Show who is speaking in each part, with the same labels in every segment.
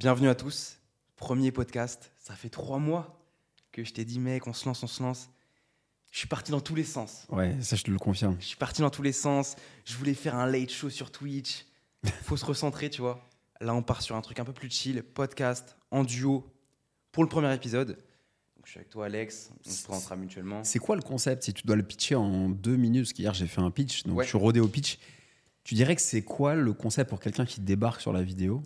Speaker 1: Bienvenue à tous. Premier podcast. Ça fait trois mois que je t'ai dit, mec, on se lance, on se lance. Je suis parti dans tous les sens.
Speaker 2: Ouais, ça je te le confirme.
Speaker 1: Je suis parti dans tous les sens. Je voulais faire un late show sur Twitch. Faut se recentrer, tu vois. Là, on part sur un truc un peu plus chill, podcast, en duo, pour le premier épisode. Donc, je suis avec toi, Alex. On se présentera mutuellement.
Speaker 2: C'est quoi le concept Si tu dois le pitcher en deux minutes, parce qu'hier j'ai fait un pitch, donc
Speaker 1: Ouais.
Speaker 2: je suis rodé au pitch. Tu dirais que c'est quoi le concept pour quelqu'un qui débarque sur la vidéo?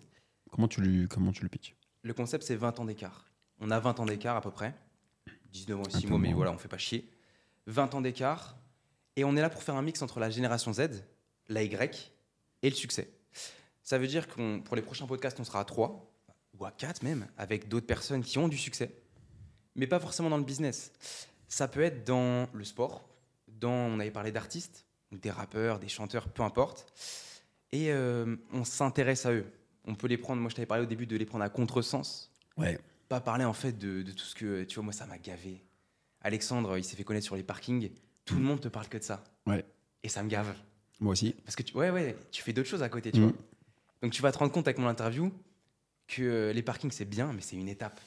Speaker 2: Comment tu le, comment tu le pitches
Speaker 1: Le concept, c'est 20 ans d'écart. On a 20 ans d'écart à peu près. 19 ans et 6
Speaker 2: peu
Speaker 1: mois, mais voilà, on fait pas chier. 20 ans d'écart. Et on est là pour faire un mix entre la génération Z, la Y et le succès. Ça veut dire que pour les prochains podcasts, on sera à 3 ou à 4 même, avec d'autres personnes qui ont du succès, mais pas forcément dans le business. Ça peut être dans le sport, dans, on avait parlé d'artistes, ou des rappeurs, des chanteurs, peu importe. Et euh, on s'intéresse à eux. On peut les prendre, moi je t'avais parlé au début de les prendre à contresens,
Speaker 2: Ouais.
Speaker 1: pas parler en fait de, de tout ce que tu vois moi ça m'a gavé Alexandre il s'est fait connaître sur les parkings tout le monde te parle que de ça
Speaker 2: Ouais.
Speaker 1: et ça me gave
Speaker 2: Moi aussi.
Speaker 1: parce que tu, ouais ouais tu fais d'autres choses à côté tu
Speaker 2: Mm.
Speaker 1: vois donc tu vas te rendre compte avec mon interview que les parkings c'est bien mais c'est une étape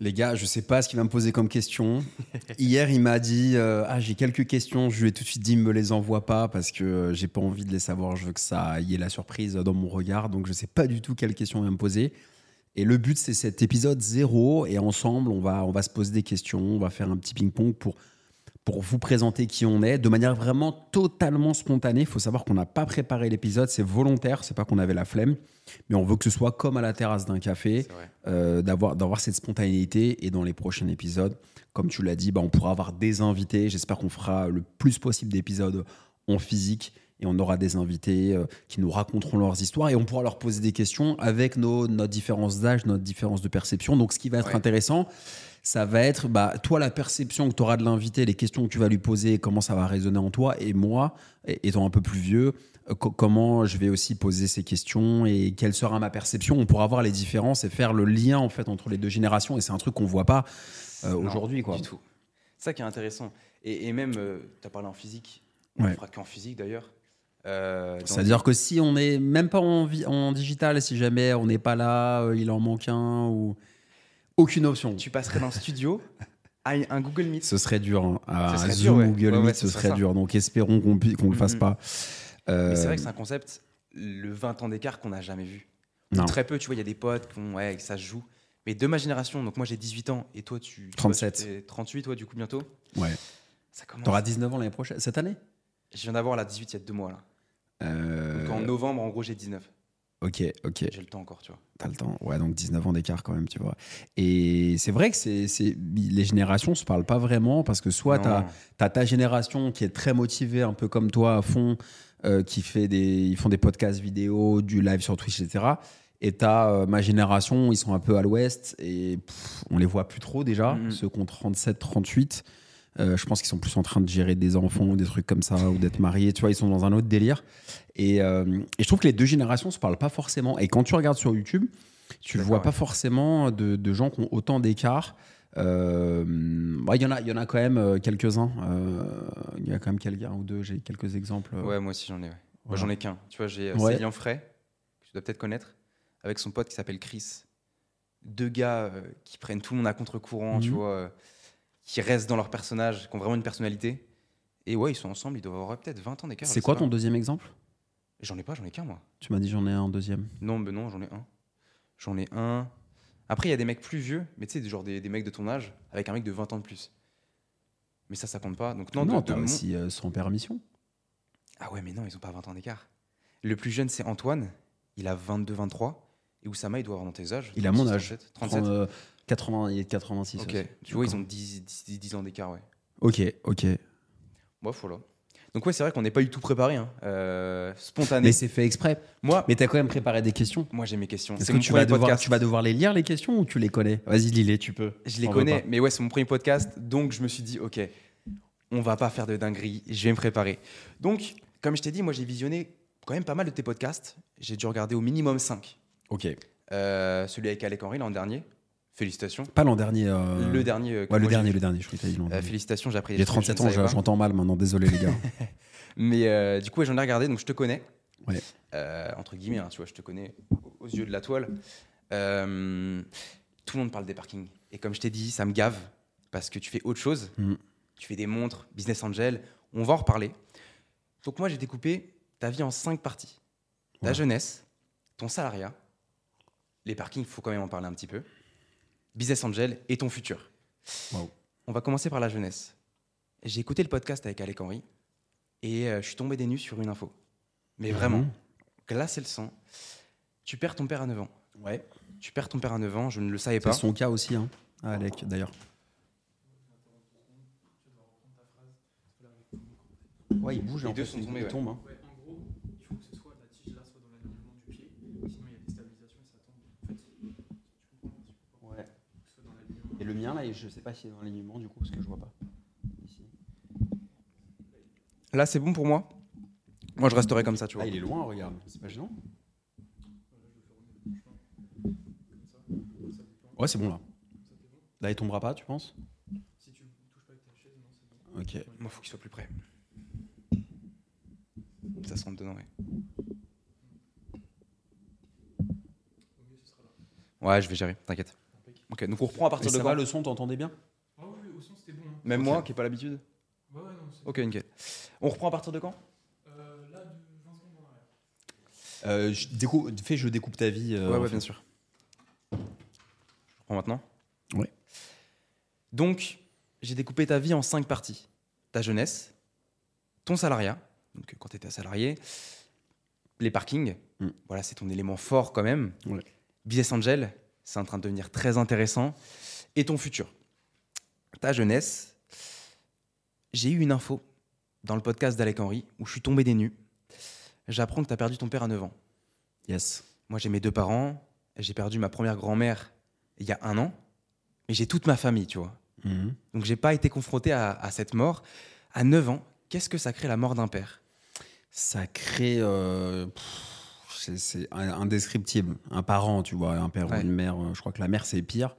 Speaker 2: Les gars, je sais pas ce qu'il va me poser comme question. Hier, il m'a dit euh, Ah, j'ai quelques questions. Je lui ai tout de suite dit Me les envoie pas parce que euh, j'ai pas envie de les savoir. Je veux que ça y ait la surprise dans mon regard. Donc, je sais pas du tout quelles questions il va me poser. Et le but, c'est cet épisode zéro. Et ensemble, on va, on va se poser des questions. On va faire un petit ping-pong pour, pour vous présenter qui on est de manière vraiment totalement spontanée. Il faut savoir qu'on n'a pas préparé l'épisode. C'est volontaire. C'est pas qu'on avait la flemme. Mais on veut que ce soit comme à la terrasse d'un café euh, d'avoir d'avoir cette spontanéité et dans les prochains épisodes comme tu l'as dit bah, on pourra avoir des invités j'espère qu'on fera le plus possible d'épisodes en physique et on aura des invités euh, qui nous raconteront leurs histoires et on pourra leur poser des questions avec nos, notre différence d'âge notre différence de perception donc ce qui va être
Speaker 1: Ouais.
Speaker 2: intéressant ça va être bah, toi la perception que tu auras de l'invité les questions que tu vas lui poser comment ça va résonner en toi et moi étant un peu plus vieux euh, co- comment je vais aussi poser ces questions et quelle sera ma perception. On pourra voir les différences et faire le lien en fait entre les deux générations. Et c'est un truc qu'on voit pas euh, aujourd'hui, quoi.
Speaker 1: du tout c'est ça qui est intéressant et, et même tu as parlé en physique on
Speaker 2: Ouais.
Speaker 1: ne fera qu'en physique d'ailleurs Euh,
Speaker 2: C'est-à-dire que si on est même pas en, digital, si jamais on n'est pas là, euh, il en manque un ou aucune option.
Speaker 1: tu passerais dans le studio à un Google Meet
Speaker 2: Ce serait dur. hein. À
Speaker 1: Ce serait
Speaker 2: Zoom,
Speaker 1: dur, ouais.
Speaker 2: Google
Speaker 1: Ouais, ouais,
Speaker 2: Meet,
Speaker 1: ce
Speaker 2: ce
Speaker 1: serait
Speaker 2: dur. Donc espérons qu'on qu'on le fasse
Speaker 1: Mhm.
Speaker 2: pas. Euh,
Speaker 1: Mais c'est vrai que c'est un concept, le 20 ans d'écart qu'on n'a jamais vu.
Speaker 2: Non.
Speaker 1: Très peu, tu vois, il y a des potes qui ont, ouais, que ça se joue. Mais de ma génération, donc moi j'ai 18 ans et toi tu. toi,
Speaker 2: 37.
Speaker 1: tu fais 38, toi, du coup, bientôt.
Speaker 2: ouais.
Speaker 1: Ça commence.
Speaker 2: T'auras 19 ans l'année prochaine, cette année?
Speaker 1: Je viens d'avoir la 18 il y a deux mois là.
Speaker 2: Euh,
Speaker 1: Donc en novembre, en gros, j'ai 19.
Speaker 2: Ok, ok.
Speaker 1: J'ai le temps encore, tu vois.
Speaker 2: T'as le temps. Ouais, donc 19 ans d'écart quand même, tu vois. Et c'est vrai que c'est, les générations se parlent pas vraiment parce que soit t'as as ta génération qui est très motivée, un peu comme toi à fond, euh, qui fait des, ils font des podcasts vidéo, du live sur Twitch, etc. Et t'as euh, ma génération, ils sont un peu à l'ouest et pff, on les voit plus trop déjà,
Speaker 1: Mhm.
Speaker 2: ceux qui ont 37, 38. Euh, je pense qu'ils sont plus en train de gérer des enfants ou des trucs comme ça, ou d'être mariés. Tu vois, ils sont dans un autre délire. Et, euh, et je trouve que les deux générations se parlent pas forcément. Et quand tu regardes sur YouTube, tu ne vois
Speaker 1: ouais.
Speaker 2: pas forcément de, de gens qui ont autant d'écart. Euh, Il y, en a- y en a quand même quelques-uns. Il y a quand même quelqu'un ou deux, j'ai quelques exemples.
Speaker 1: Ouais, moi aussi j'en ai. ouais. Moi j'en ai qu'un. Tu vois, j'ai
Speaker 2: Ouais.
Speaker 1: Célian Frey, que tu dois peut-être connaître, avec son pote qui s'appelle Chris. Deux gars euh, qui prennent tout le monde à contre-courant, tu
Speaker 2: Mhm.
Speaker 1: vois, qui restent dans leur personnage, qui ont vraiment une personnalité. Et ouais, ils sont ensemble, ils doivent avoir peut-être 20 ans d'écart.
Speaker 2: C'est quoi ton deuxième exemple?
Speaker 1: J'en ai pas, j'en ai qu'un moi.
Speaker 2: Tu m'as dit j'en ai un deuxième.
Speaker 1: Non, mais non, j'en ai un. J'en ai un. Après, il y a des mecs plus vieux, mais tu sais, genre des, des mecs de ton âge, avec un mec de 20 ans de plus. Mais ça, ça compte pas. Donc, non,
Speaker 2: Non,
Speaker 1: de- de mon-
Speaker 2: aussi euh, sans permission.
Speaker 1: Ah ouais, mais non, ils ont pas 20 ans d'écart. Le plus jeune, c'est Antoine. Il a 22-23. Et Oussama, il doit avoir dans tes âges.
Speaker 2: Il a mon
Speaker 1: 36,
Speaker 2: âge.
Speaker 1: 37. 37.
Speaker 2: Euh, 80, il est de 86.
Speaker 1: Ok.
Speaker 2: aussi.
Speaker 1: Tu vois, ils ont 10, 10, 10 ans d'écart, ouais.
Speaker 2: Ok, ok.
Speaker 1: Bon, voilà. Donc, ouais, c'est vrai qu'on n'est pas du tout préparé. Hein. Euh, spontané.
Speaker 2: Mais c'est fait exprès.
Speaker 1: Moi,
Speaker 2: Mais t'as quand même préparé des questions.
Speaker 1: moi j'ai mes questions.
Speaker 2: Est-ce
Speaker 1: C'est
Speaker 2: que tu vas, devoir, tu vas devoir les lire, les questions, ou tu les connais? Vas-y, lis-les, tu peux.
Speaker 1: Je les connais, mais ouais, c'est mon premier podcast, donc je me suis dit, ok, on va pas faire de dinguerie, je vais me préparer. Donc, comme je t'ai dit, moi j'ai visionné quand même pas mal de tes podcasts. J'ai dû regarder au minimum 5.
Speaker 2: Ok.
Speaker 1: Euh, celui avec Alec Henry l'an dernier, félicitations.
Speaker 2: Pas l'an dernier. euh,
Speaker 1: Le dernier. euh,
Speaker 2: Ouais, le dernier, le dernier, je crois que
Speaker 1: Euh, félicitations, j'ai appris
Speaker 2: J'ai
Speaker 1: trucs que je
Speaker 2: 37
Speaker 1: ne
Speaker 2: ans, j'entends mal maintenant, désolé les gars.
Speaker 1: Mais du coup, ouais, j'en ai regardé, donc je te connais.
Speaker 2: Ouais.
Speaker 1: Entre guillemets, hein, tu vois, je te connais aux yeux de la toile. Tout le monde parle des parkings. Et comme je t'ai dit, ça me gave parce que tu fais autre chose.
Speaker 2: Mm.
Speaker 1: Tu fais des montres, business angel. On va en reparler. Donc moi, j'ai découpé ta vie en cinq parties. Ta
Speaker 2: Ouais.
Speaker 1: jeunesse, ton salariat, les parkings, il faut quand même en parler un petit peu, business angel et ton futur.
Speaker 2: Wow.
Speaker 1: On va commencer par la jeunesse. J'ai écouté le podcast avec Alec Henry et euh, je suis tombé des nues sur une info. Mais vraiment,
Speaker 2: Mhm.
Speaker 1: glacer le sang. Tu perds ton père à 9 ans.
Speaker 2: Ouais.
Speaker 1: Tu perds ton père à 9 ans, je ne le savais
Speaker 2: C'est
Speaker 1: pas.
Speaker 2: son cas aussi, hein, Alec, d'ailleurs. Ouais, il bouge.
Speaker 1: Les deux
Speaker 2: fait,
Speaker 1: sont tombés,
Speaker 2: il
Speaker 1: ouais.
Speaker 2: tombe, hein.
Speaker 3: Ouais, en gros, il faut que ce soit la tige là soit dans l'alignement du pied, sinon il y a déstabilisation et ça tombe. En fait, tu comprends
Speaker 2: Ouais.
Speaker 3: que ce soit dans l'alignement.
Speaker 2: Et le mien, là, je sais pas s'il est dans l'alignement, du coup, parce que je vois pas. Ici.
Speaker 1: Là, c'est bon pour moi? Moi, je resterai comme ça, tu vois.
Speaker 2: Ah, il est loin, regarde. C'est pas gênant Ouais, c'est bon, là. Là, il tombera pas, tu penses?
Speaker 3: Si tu touches pas avec ta chaise, non, c'est bon.
Speaker 2: Ok.
Speaker 1: Moi, faut qu'il soit plus près. Ça se rentre dedans, ouais. Ouais, je vais gérer, t'inquiète. Ok, donc on reprend à partir
Speaker 2: Mais
Speaker 1: de
Speaker 2: ça
Speaker 1: quand
Speaker 2: va, le son, t'entendais bien
Speaker 3: Ah oui, oui, au son c'était bon. hein.
Speaker 1: Même
Speaker 2: Ok.
Speaker 1: moi, qui n'ai pas l'habitude
Speaker 3: Ouais, ouais, non, c'est
Speaker 1: Ok, nickel. On reprend à partir de quand
Speaker 3: Euh, là, de 20 secondes en arrière.
Speaker 2: euh, je découpe, Fais, je découpe ta vie. euh,
Speaker 1: Ouais,
Speaker 2: en
Speaker 1: ouais,
Speaker 2: fait.
Speaker 1: bien sûr. Je reprends maintenant
Speaker 2: Ouais.
Speaker 1: Donc, j'ai découpé ta vie en cinq parties. Ta jeunesse, ton salariat, donc quand tu étais salarié, les parkings,
Speaker 2: Mm.
Speaker 1: voilà, c'est ton élément fort quand même.
Speaker 2: Ouais.
Speaker 1: Business Angel, c'est en train de devenir très intéressant. Et ton futur? Ta jeunesse, j'ai eu une info dans le podcast d'Alec Henry où je suis tombé des nues. J'apprends que tu as perdu ton père à 9 ans.
Speaker 2: Yes.
Speaker 1: Moi, j'ai mes deux parents. J'ai perdu ma première grand-mère il y a un an. Mais j'ai toute ma famille, tu vois.
Speaker 2: Mhm.
Speaker 1: Donc, j'ai pas été confronté à, à cette mort. À 9 ans, qu'est-ce que ça crée la mort d'un père?
Speaker 2: Ça crée. euh, c'est- indescriptible. Un parent, tu vois, un père
Speaker 1: Ouais.
Speaker 2: ou une mère. euh, Je crois que la mère, c'est pire.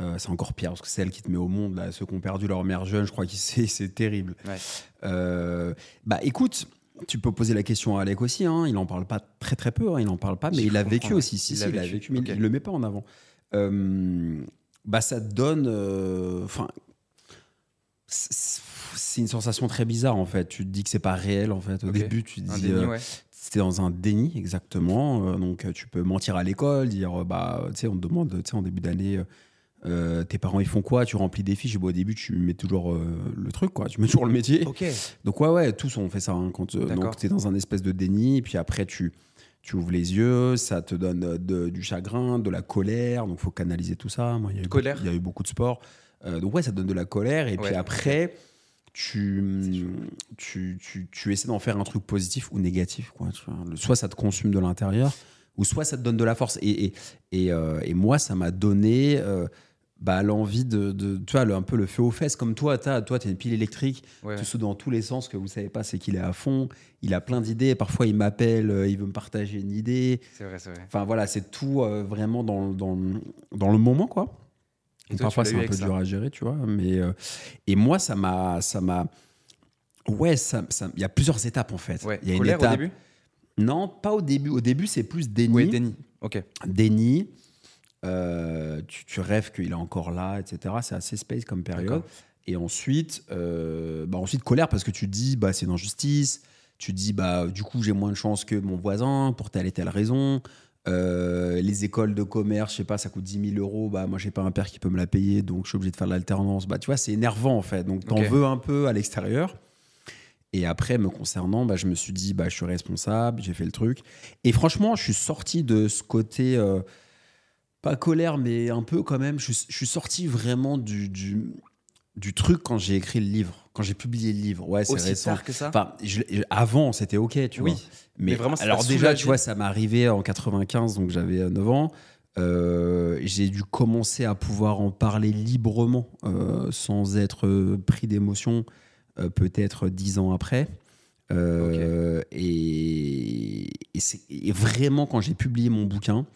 Speaker 2: Euh, c'est encore pire parce que c'est elle qui te met au monde. Là, ceux qui ont perdu leur mère jeune, je crois que c'est c'est terrible.
Speaker 1: Ouais.
Speaker 2: Euh, bah écoute, tu peux poser la question à Alec aussi. Hein, il en parle pas très très peu. hein, il en parle pas, mais il a vécu aussi. Si,
Speaker 1: il
Speaker 2: si,
Speaker 1: l'a
Speaker 2: il a
Speaker 1: vécu,
Speaker 2: mais
Speaker 1: ok.
Speaker 2: il le met pas en avant. Euh, bah ça te donne. Enfin. c'est une sensation très bizarre en fait. Tu te dis que c'est pas réel en fait. Au début, tu te dis.
Speaker 1: déni, ouais.
Speaker 2: C'était dans un déni exactement. Euh, donc tu peux mentir à l'école, dire euh, bah tu sais on te demande tu sais en début d'année euh, tes parents ils font quoi? Tu remplis des fiches. Bon, au début tu mets toujours euh, le truc quoi. Tu mets toujours le métier.
Speaker 1: Ok.
Speaker 2: Donc ouais ouais tous on fait ça hein, quand euh, donc t'es dans un espèce de déni et puis après tu tu ouvres les yeux, ça te donne de- du chagrin, de la colère, donc faut canaliser tout ça. Moi, il y a eu
Speaker 1: Colère.
Speaker 2: beaucoup- il y a eu beaucoup de sport, donc ouais, ça donne de la colère et
Speaker 1: Ouais.
Speaker 2: puis après tu,
Speaker 1: chaud.
Speaker 2: tu, tu, tu essaies d'en faire un truc positif ou négatif. Quoi, tu vois. Le- Soit ça te consume de l'intérieur, ou soit ça te donne de la force. Et, et, et, euh, et moi, ça m'a donné euh, bah, l'envie de, de- Tu vois, le- un peu le feu aux fesses. Comme toi, as, toi, tu as une pile électrique,
Speaker 1: Ouais,
Speaker 2: tu sautes dans tous les sens. Que vous savez pas, c'est qu'il est à fond. Il a plein d'idées. Parfois, il m'appelle, euh, il veut me partager une idée.
Speaker 1: C'est vrai, c'est vrai.
Speaker 2: Enfin, voilà, c'est tout euh, vraiment dans, dans, dans le moment, quoi.
Speaker 1: Et toi,
Speaker 2: Parfois, c'est un peu dur à gérer, tu vois. Mais, euh, et moi, ça m'a. ça m'a Ouais, ça, ça- il y a plusieurs étapes, en fait.
Speaker 1: Ouais.
Speaker 2: Il y a une étape-
Speaker 1: au début?
Speaker 2: Non, pas au début. Au début, c'est plus déni.
Speaker 1: Oui, déni. Ok.
Speaker 2: Déni. Euh, tu, tu rêves qu'il est encore là, etc. C'est assez space comme période. Et ensuite, euh, bah ensuite colère parce que tu te dis bah c'est une injustice. Tu te dis bah du coup j'ai moins de chance que mon voisin pour telle et telle raison. Euh, les écoles de commerce, je sais pas, ça coûte 10 000 euros. Bah moi j'ai pas un père qui peut me la payer, donc je suis obligé de faire de l'alternance. Bah tu vois c'est énervant en fait. Donc t'en veux un peu à l'extérieur. Et après, me concernant, bah, je me suis dit, bah, je suis responsable, j'ai fait le truc. Et franchement, je suis sorti de ce côté, euh, pas colère, mais un peu quand même. Je, suis- je suis sorti vraiment du, du, du truc quand j'ai écrit le livre, quand j'ai publié le livre. Ouais, c'est récent.
Speaker 1: tard que ça
Speaker 2: Enfin, je- avant, c'était OK, tu
Speaker 1: Oui.
Speaker 2: vois. Mais,
Speaker 1: Mais vraiment,
Speaker 2: alors déjà, tu vois, ça m'est arrivé en 95, donc j'avais euh, 9 ans. Euh, j'ai dû commencer à pouvoir en parler librement, euh, sans être euh, pris d'émotion, euh, peut-être 10 ans après. Euh, et, et vraiment quand j'ai publié mon bouquin,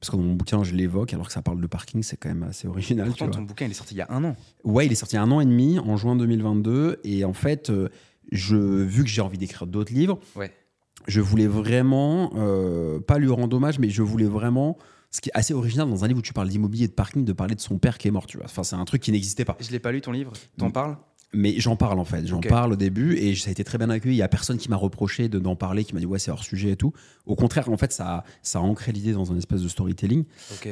Speaker 2: parce que dans mon bouquin je l'évoque, alors que ça parle de parking, c'est quand même assez original. tu
Speaker 1: Pourtant,
Speaker 2: vois.
Speaker 1: ton bouquin, il est sorti il y a un an.
Speaker 2: Ouais, il est sorti il y a un an et demi, en juin 2022. Et en fait, euh, je, vu que j'ai envie d'écrire d'autres livres,
Speaker 1: Ouais.
Speaker 2: je voulais vraiment, euh, pas lui rendre hommage, mais je voulais vraiment Ce qui est assez original dans un livre où tu parles d'immobilier et de parking, de parler de son père qui est mort, tu vois. Enfin, c'est un truc qui n'existait pas.
Speaker 1: Je l'ai pas lu ton livre? T'en parles?
Speaker 2: Mais j'en parle en fait, j'en parle au début et ça a été très bien accueilli. Il y a personne qui m'a reproché de- d'en parler, qui m'a dit ouais c'est hors sujet et tout. Au contraire, en fait, ça a, ça a ancré l'idée dans un espèce de storytelling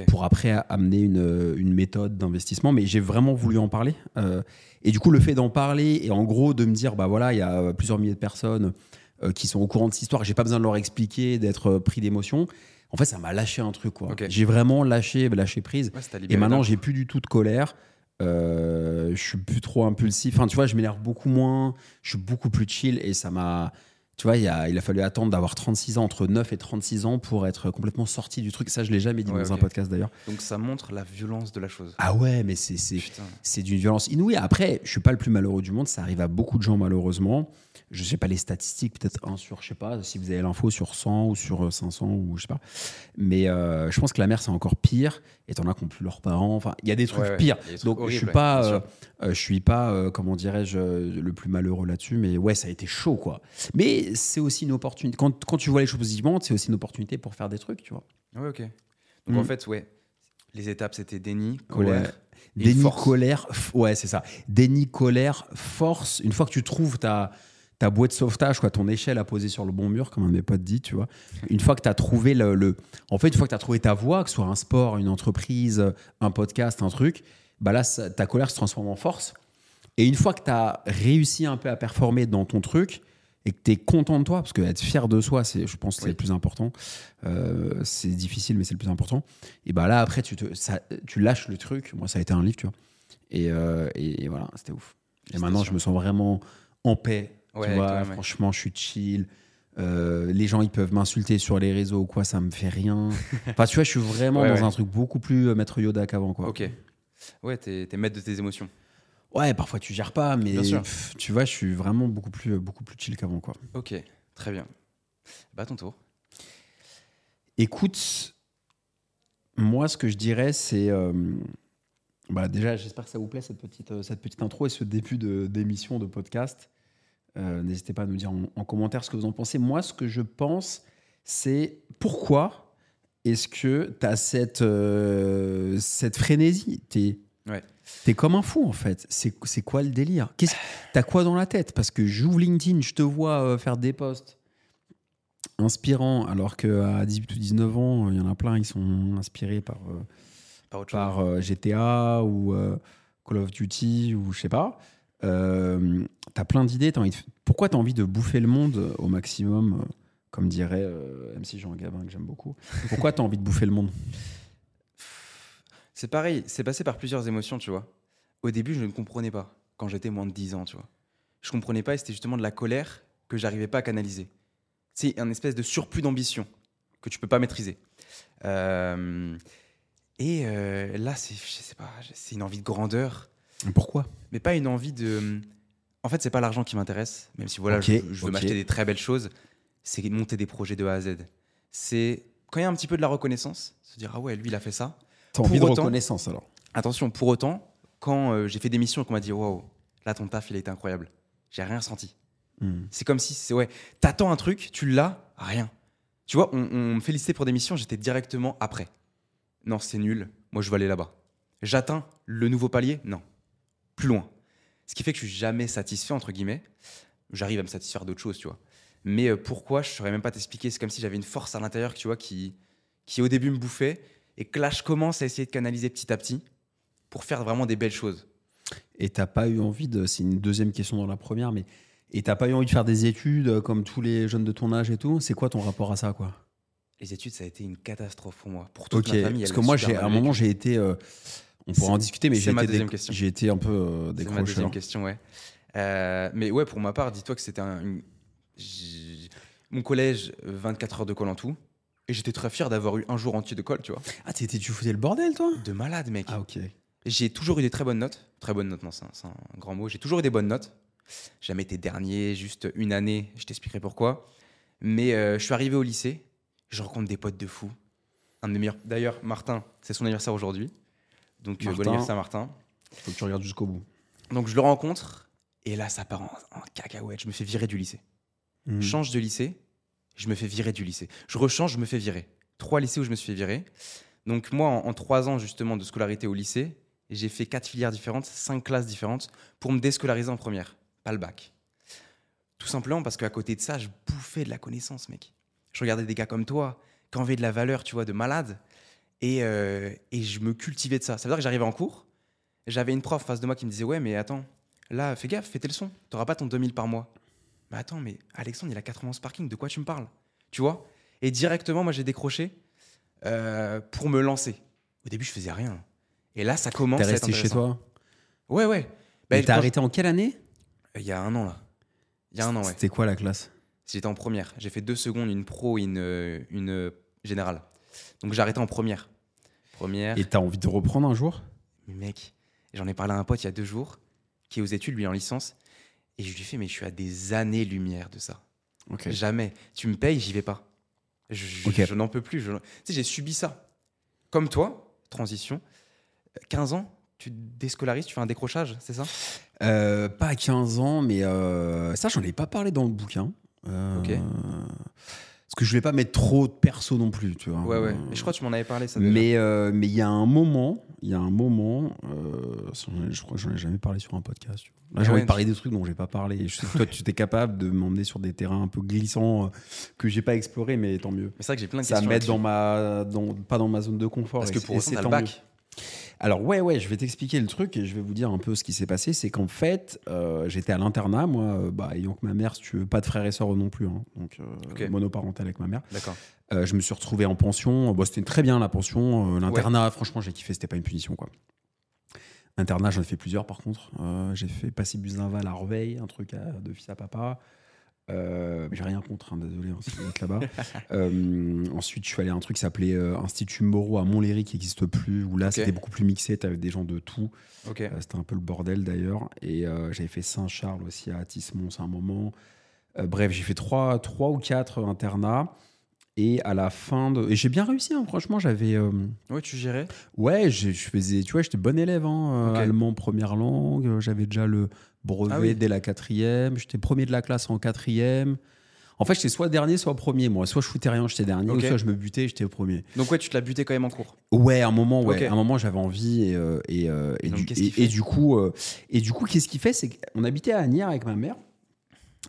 Speaker 2: pour après a- amener une, une méthode d'investissement. Mais j'ai vraiment voulu en parler. Euh, et du coup, le fait d'en parler et en gros de me dire bah voilà, il y a euh, plusieurs milliers de personnes euh, qui sont au courant de cette histoire. J'ai pas besoin de leur expliquer, d'être pris d'émotion. En fait, ça m'a lâché un truc quoi. J'ai vraiment lâché, lâché prise.
Speaker 1: Ouais,
Speaker 2: Et maintenant, j'ai plus du tout de colère. Euh, je suis plus trop impulsif. Enfin, tu vois, je m'énerve beaucoup moins. Je suis beaucoup plus chill et ça m'a. Tu vois, il, a, il a fallu attendre d'avoir 36 ans, entre 9 et 36 ans, pour être complètement sorti du truc. Ça, je l'ai jamais dit
Speaker 1: Ouais,
Speaker 2: dans un podcast d'ailleurs.
Speaker 1: Donc ça montre la violence de la chose.
Speaker 2: Ah ouais, mais c'est d'une violence inouïe. Après, je suis pas le plus malheureux du monde. Ça arrive à beaucoup de gens, malheureusement. Je sais pas les statistiques, peut-être un sur, je sais pas, si vous avez l'info sur 100 ou sur euh, 500 ou je sais pas. Mais euh, je pense que la mère, c'est encore pire. Et t'en as qui ont plus leurs parents. Enfin, il y a des trucs
Speaker 1: Ouais,
Speaker 2: pires.
Speaker 1: Des trucs
Speaker 2: Donc, je suis pas, euh, euh, je suis pas, euh, comment dirais-je, euh, le plus malheureux là-dessus. Mais ouais, ça a été chaud, quoi. Mais c'est aussi une opportunité. Quand, quand tu vois les choses positivement, c'est aussi une opportunité pour faire des trucs, tu vois.
Speaker 1: Ouais, ok. Donc en
Speaker 2: Mm.
Speaker 1: fait, ouais, les étapes c'était déni, colère,
Speaker 2: Déni,
Speaker 1: force.
Speaker 2: colère, ouais, c'est ça. Déni, colère, force. Une fois que tu trouves ta, ta bouée de sauvetage, quoi, ton échelle à poser sur le bon mur, comme un de mes potes dit, tu vois. Une fois que tu as trouvé le, le- En fait, une fois que tu as trouvé ta voie, que ce soit un sport, une entreprise, un podcast, un truc, bah là, ça- ta colère se transforme en force. Et une fois que tu as réussi un peu à performer dans ton truc et que tu es content de toi, parce que être fier de soi, c'est, je pense que c'est
Speaker 1: Oui.
Speaker 2: le plus important. Euh, c'est difficile, mais c'est le plus important. Et bah là, après, tu, te, ça- tu lâches le truc. Moi, ça a été un livre, tu vois. Et, euh, et, et voilà, c'était ouf. Et maintenant, je me sens vraiment en paix.
Speaker 1: Ouais,
Speaker 2: tu vois, franchement, je suis chill. Euh, les gens, ils peuvent m'insulter sur les réseaux ou quoi, ça me fait rien. Enfin, tu vois, je suis vraiment
Speaker 1: Ouais,
Speaker 2: dans
Speaker 1: ouais.
Speaker 2: un truc beaucoup plus euh, maître Yoda qu'avant, quoi.
Speaker 1: Ok. Ouais, t'es t'es maître de tes émotions.
Speaker 2: Ouais, parfois tu gères pas, mais pff, tu vois, je suis vraiment beaucoup plus, euh, beaucoup plus chill qu'avant, quoi.
Speaker 1: Ok, très bien. Bah ton tour.
Speaker 2: Écoute, moi, ce que je dirais, c'est. euh, bah, déjà, j'espère que ça vous plaît, cette petite, cette petite intro et ce début de- d'émission, de, podcast. Euh, N'hésitez pas à nous dire en, en commentaire ce que vous en pensez. Moi, ce que je pense, c'est pourquoi est-ce que tu as cette, euh, cette frénésie? T'es
Speaker 1: Ouais.
Speaker 2: es comme un fou, en fait. C'est quoi le délire? T'as quoi dans la tête? Parce que j'ouvre LinkedIn, je te vois euh, faire des posts inspirants, alors qu'à 18 ou 19 ans, il y en a plein, ils sont inspirés par,
Speaker 1: Par
Speaker 2: par GTA ou Call of Duty ou je sais pas. Euh, t'as plein d'idées. t'as de- Pourquoi tu as envie de bouffer le monde au maximum, euh, comme dirait euh, MC Jean Gabin, que j'aime beaucoup Pourquoi tu as envie de bouffer le monde?
Speaker 1: C'est pareil, c'est passé par plusieurs émotions, tu vois. Au début, je ne comprenais pas quand j'étais moins de 10 ans, tu vois. Je comprenais pas et c'était justement de la colère que j'arrivais pas à canaliser. C'est un espèce de surplus d'ambition que tu peux pas maîtriser. Euh, et euh, là, c'est, c'est une envie de grandeur,
Speaker 2: Pourquoi
Speaker 1: mais pas une envie de. En fait, c'est pas l'argent qui m'intéresse, même si voilà, je, je veux m'acheter des très belles choses. C'est monter des projets de A à Z. C'est quand il y a un petit peu de la reconnaissance, se dire ah ouais, lui il a fait ça.
Speaker 2: T'as envie de reconnaissance alors
Speaker 1: Attention, pour autant, quand euh, j'ai fait des missions et qu'on m'a dit waouh, là ton taf il a été incroyable, j'ai rien ressenti.
Speaker 2: Hmm.
Speaker 1: C'est comme si c'est ouais, t'attends un truc, tu l'as, rien. Tu vois, on, on me félicitait pour des missions, j'étais directement après. Non, c'est nul. Moi, je veux aller là-bas. J'atteins le nouveau palier? Non, plus loin. Ce qui fait que je suis jamais satisfait entre guillemets. J'arrive à me satisfaire d'autres choses, tu vois. Mais euh, pourquoi Je saurais même pas t'expliquer. C'est comme si j'avais une force à l'intérieur, tu vois, qui qui au début me bouffait et que là je commence à essayer de canaliser petit à petit pour faire vraiment des belles choses.
Speaker 2: Et t'as pas eu envie de. C'est une deuxième question dans la première, mais. Et t'as pas eu envie de faire des études euh, comme tous les jeunes de ton âge et tout? C'est quoi ton rapport à ça, quoi?
Speaker 1: Les études, ça a été une catastrophe pour moi, pour toute
Speaker 2: Ok,
Speaker 1: ma famille.
Speaker 2: parce que moi, j'ai, à un moment, j'ai été. euh, on pourra en discuter, mais
Speaker 1: c'est
Speaker 2: j'ai
Speaker 1: ma
Speaker 2: été, un peu euh,
Speaker 1: C'est ma deuxième question, ouais. Euh, mais ouais, pour ma part, dis-toi que c'était un, une- mon collège, euh, 24 heures de colle en tout. Et j'étais très fier d'avoir eu un jour entier de colle, tu vois.
Speaker 2: Ah, t'étais, tu foutais le bordel, toi?
Speaker 1: De malade, mec.
Speaker 2: Ah, ok.
Speaker 1: J'ai toujours eu des très bonnes notes. Très bonnes notes, non, c'est un, grand mot. J'ai toujours eu des bonnes notes. Jamais été dernier, juste une année. Je t'expliquerai pourquoi. Mais euh, je suis arrivé au lycée. Je rencontre des potes de fou. Un de mes meilleurs. D'ailleurs, Martin, c'est son anniversaire aujourd'hui. Donc, euh,
Speaker 2: Martin.
Speaker 1: anniversaire, Martin.
Speaker 2: Faut que tu regardes jusqu'au bout.
Speaker 1: Donc, je le rencontre. Et là, ça part en, en cacahuète. Je me fais virer du lycée. Je change de lycée, je me fais virer du lycée. Je rechange, je me fais virer. Trois lycées où je me suis fait virer. Donc moi, en, en trois ans justement de scolarité au lycée, j'ai fait quatre filières différentes, cinq classes différentes pour me déscolariser en première, pas le bac. Tout simplement parce qu'à côté de ça, je bouffais de la connaissance, mec. Je regardais des gars comme toi, qui avaient de la valeur, tu vois, de malade, et, euh, et je me cultivais de ça. Ça veut dire que j'arrivais en cours, j'avais une prof face de moi qui me disait Ouais, mais attends, là, fais gaffe, fais tes leçons, t'auras pas ton 2000 par mois. Mais attends, mais Alexandre, il a 91 parking, de quoi tu me parles? Tu vois? Et directement, moi, j'ai décroché euh, pour me lancer. Au début, je faisais rien. Et là, ça commence
Speaker 2: T'es
Speaker 1: à être
Speaker 2: resté chez toi?
Speaker 1: Ouais, ouais.
Speaker 2: Mais
Speaker 1: Ben,
Speaker 2: T'as arrêté en quelle année?
Speaker 1: Je- Il y a un an, là. Il y a un an, ouais.
Speaker 2: C'était quoi la classe?
Speaker 1: J'étais en première. J'ai fait deux secondes, une pro et une, euh, une euh, générale. Donc j'ai arrêté en première. Première.
Speaker 2: Et t'as envie de reprendre un jour?
Speaker 1: Mais mec, j'en ai parlé à un pote il y a deux jours, qui est aux études, lui en licence. Et je lui fais, mais je suis à des années-lumière de ça. Jamais. Tu me payes, j'y vais pas. Je, je- je n'en peux plus. je- Tu sais, j'ai subi ça. Comme toi, transition. 15 ans, tu te déscolarises, tu fais un décrochage, c'est ça?
Speaker 2: Euh, pas à 15 ans, mais euh, ça, j'en ai pas parlé dans le bouquin. Euh,
Speaker 1: Ok.
Speaker 2: Que je voulais pas mettre trop de perso non plus, tu vois.
Speaker 1: Ouais, ouais. Mais je crois que tu m'en avais parlé, ça. déjà.
Speaker 2: Mais euh, mais il y a un moment, il y a un moment, euh, je crois que j'en ai jamais parlé sur un podcast. tu vois. Là, j'ai
Speaker 1: Ah
Speaker 2: envie de parler des trucs dont j'ai pas parlé. Je sais que toi, tu étais capable de m'emmener sur des terrains un peu glissants euh, que j'ai pas explorés, mais tant mieux.
Speaker 1: C'est vrai que j'ai plein de
Speaker 2: Ça
Speaker 1: questions.
Speaker 2: m'aide dans ma, dans, pas dans ma zone de confort.
Speaker 1: Parce que pour
Speaker 2: c'est
Speaker 1: le bac.
Speaker 2: Alors ouais, ouais, je vais t'expliquer le truc et je vais vous dire un peu ce qui s'est passé. C'est qu'en fait, euh, j'étais à l'internat, moi, euh, bah, ayant que ma mère, si tu veux, pas de frères et sœurs non plus, hein, donc euh, monoparental avec ma mère.
Speaker 1: D'accord.
Speaker 2: Je me suis retrouvé en pension. Bon, c'était très bien la pension. L'internat, franchement, j'ai kiffé. C'était pas une punition, quoi. Internat, j'en ai fait plusieurs, par contre. J'ai fait passer Buzinval à Orveil, un truc à, de fils à papa. Euh, j'ai rien contre, hein, désolé, hein, si vous êtes là-bas. Euh, ensuite, je suis allé à un truc qui s'appelait euh, Institut Moreau à Montlhéry, qui n'existe plus, où là, c'était beaucoup plus mixé. T'avais des gens de tout. C'était un peu le bordel d'ailleurs. Et j'avais fait Saint-Charles aussi à Tismons à un moment. Bref, j'ai fait trois, trois ou quatre internats. Et à la fin de. Et j'ai bien réussi, hein, franchement. J'avais. euh,
Speaker 1: Ouais, tu gérais
Speaker 2: Ouais, je faisais. Tu vois, j'étais bon élève. hein. Allemand première langue. J'avais déjà le brevet
Speaker 1: Ah oui.
Speaker 2: dès la quatrième. J'étais premier de la classe en quatrième. En fait, j'étais soit dernier, soit premier, moi. Soit je foutais rien, j'étais dernier, ou soit je me butais, j'étais au premier.
Speaker 1: Donc ouais, tu te l'as buté quand même en cours.
Speaker 2: Ouais, à un moment, ouais. À un moment, j'avais envie et, euh, et, euh, et,
Speaker 1: donc,
Speaker 2: du, et- du coup, euh, et du coup, qu'est-ce qu'il fait, c'est qu'on habitait à Agnières avec ma mère.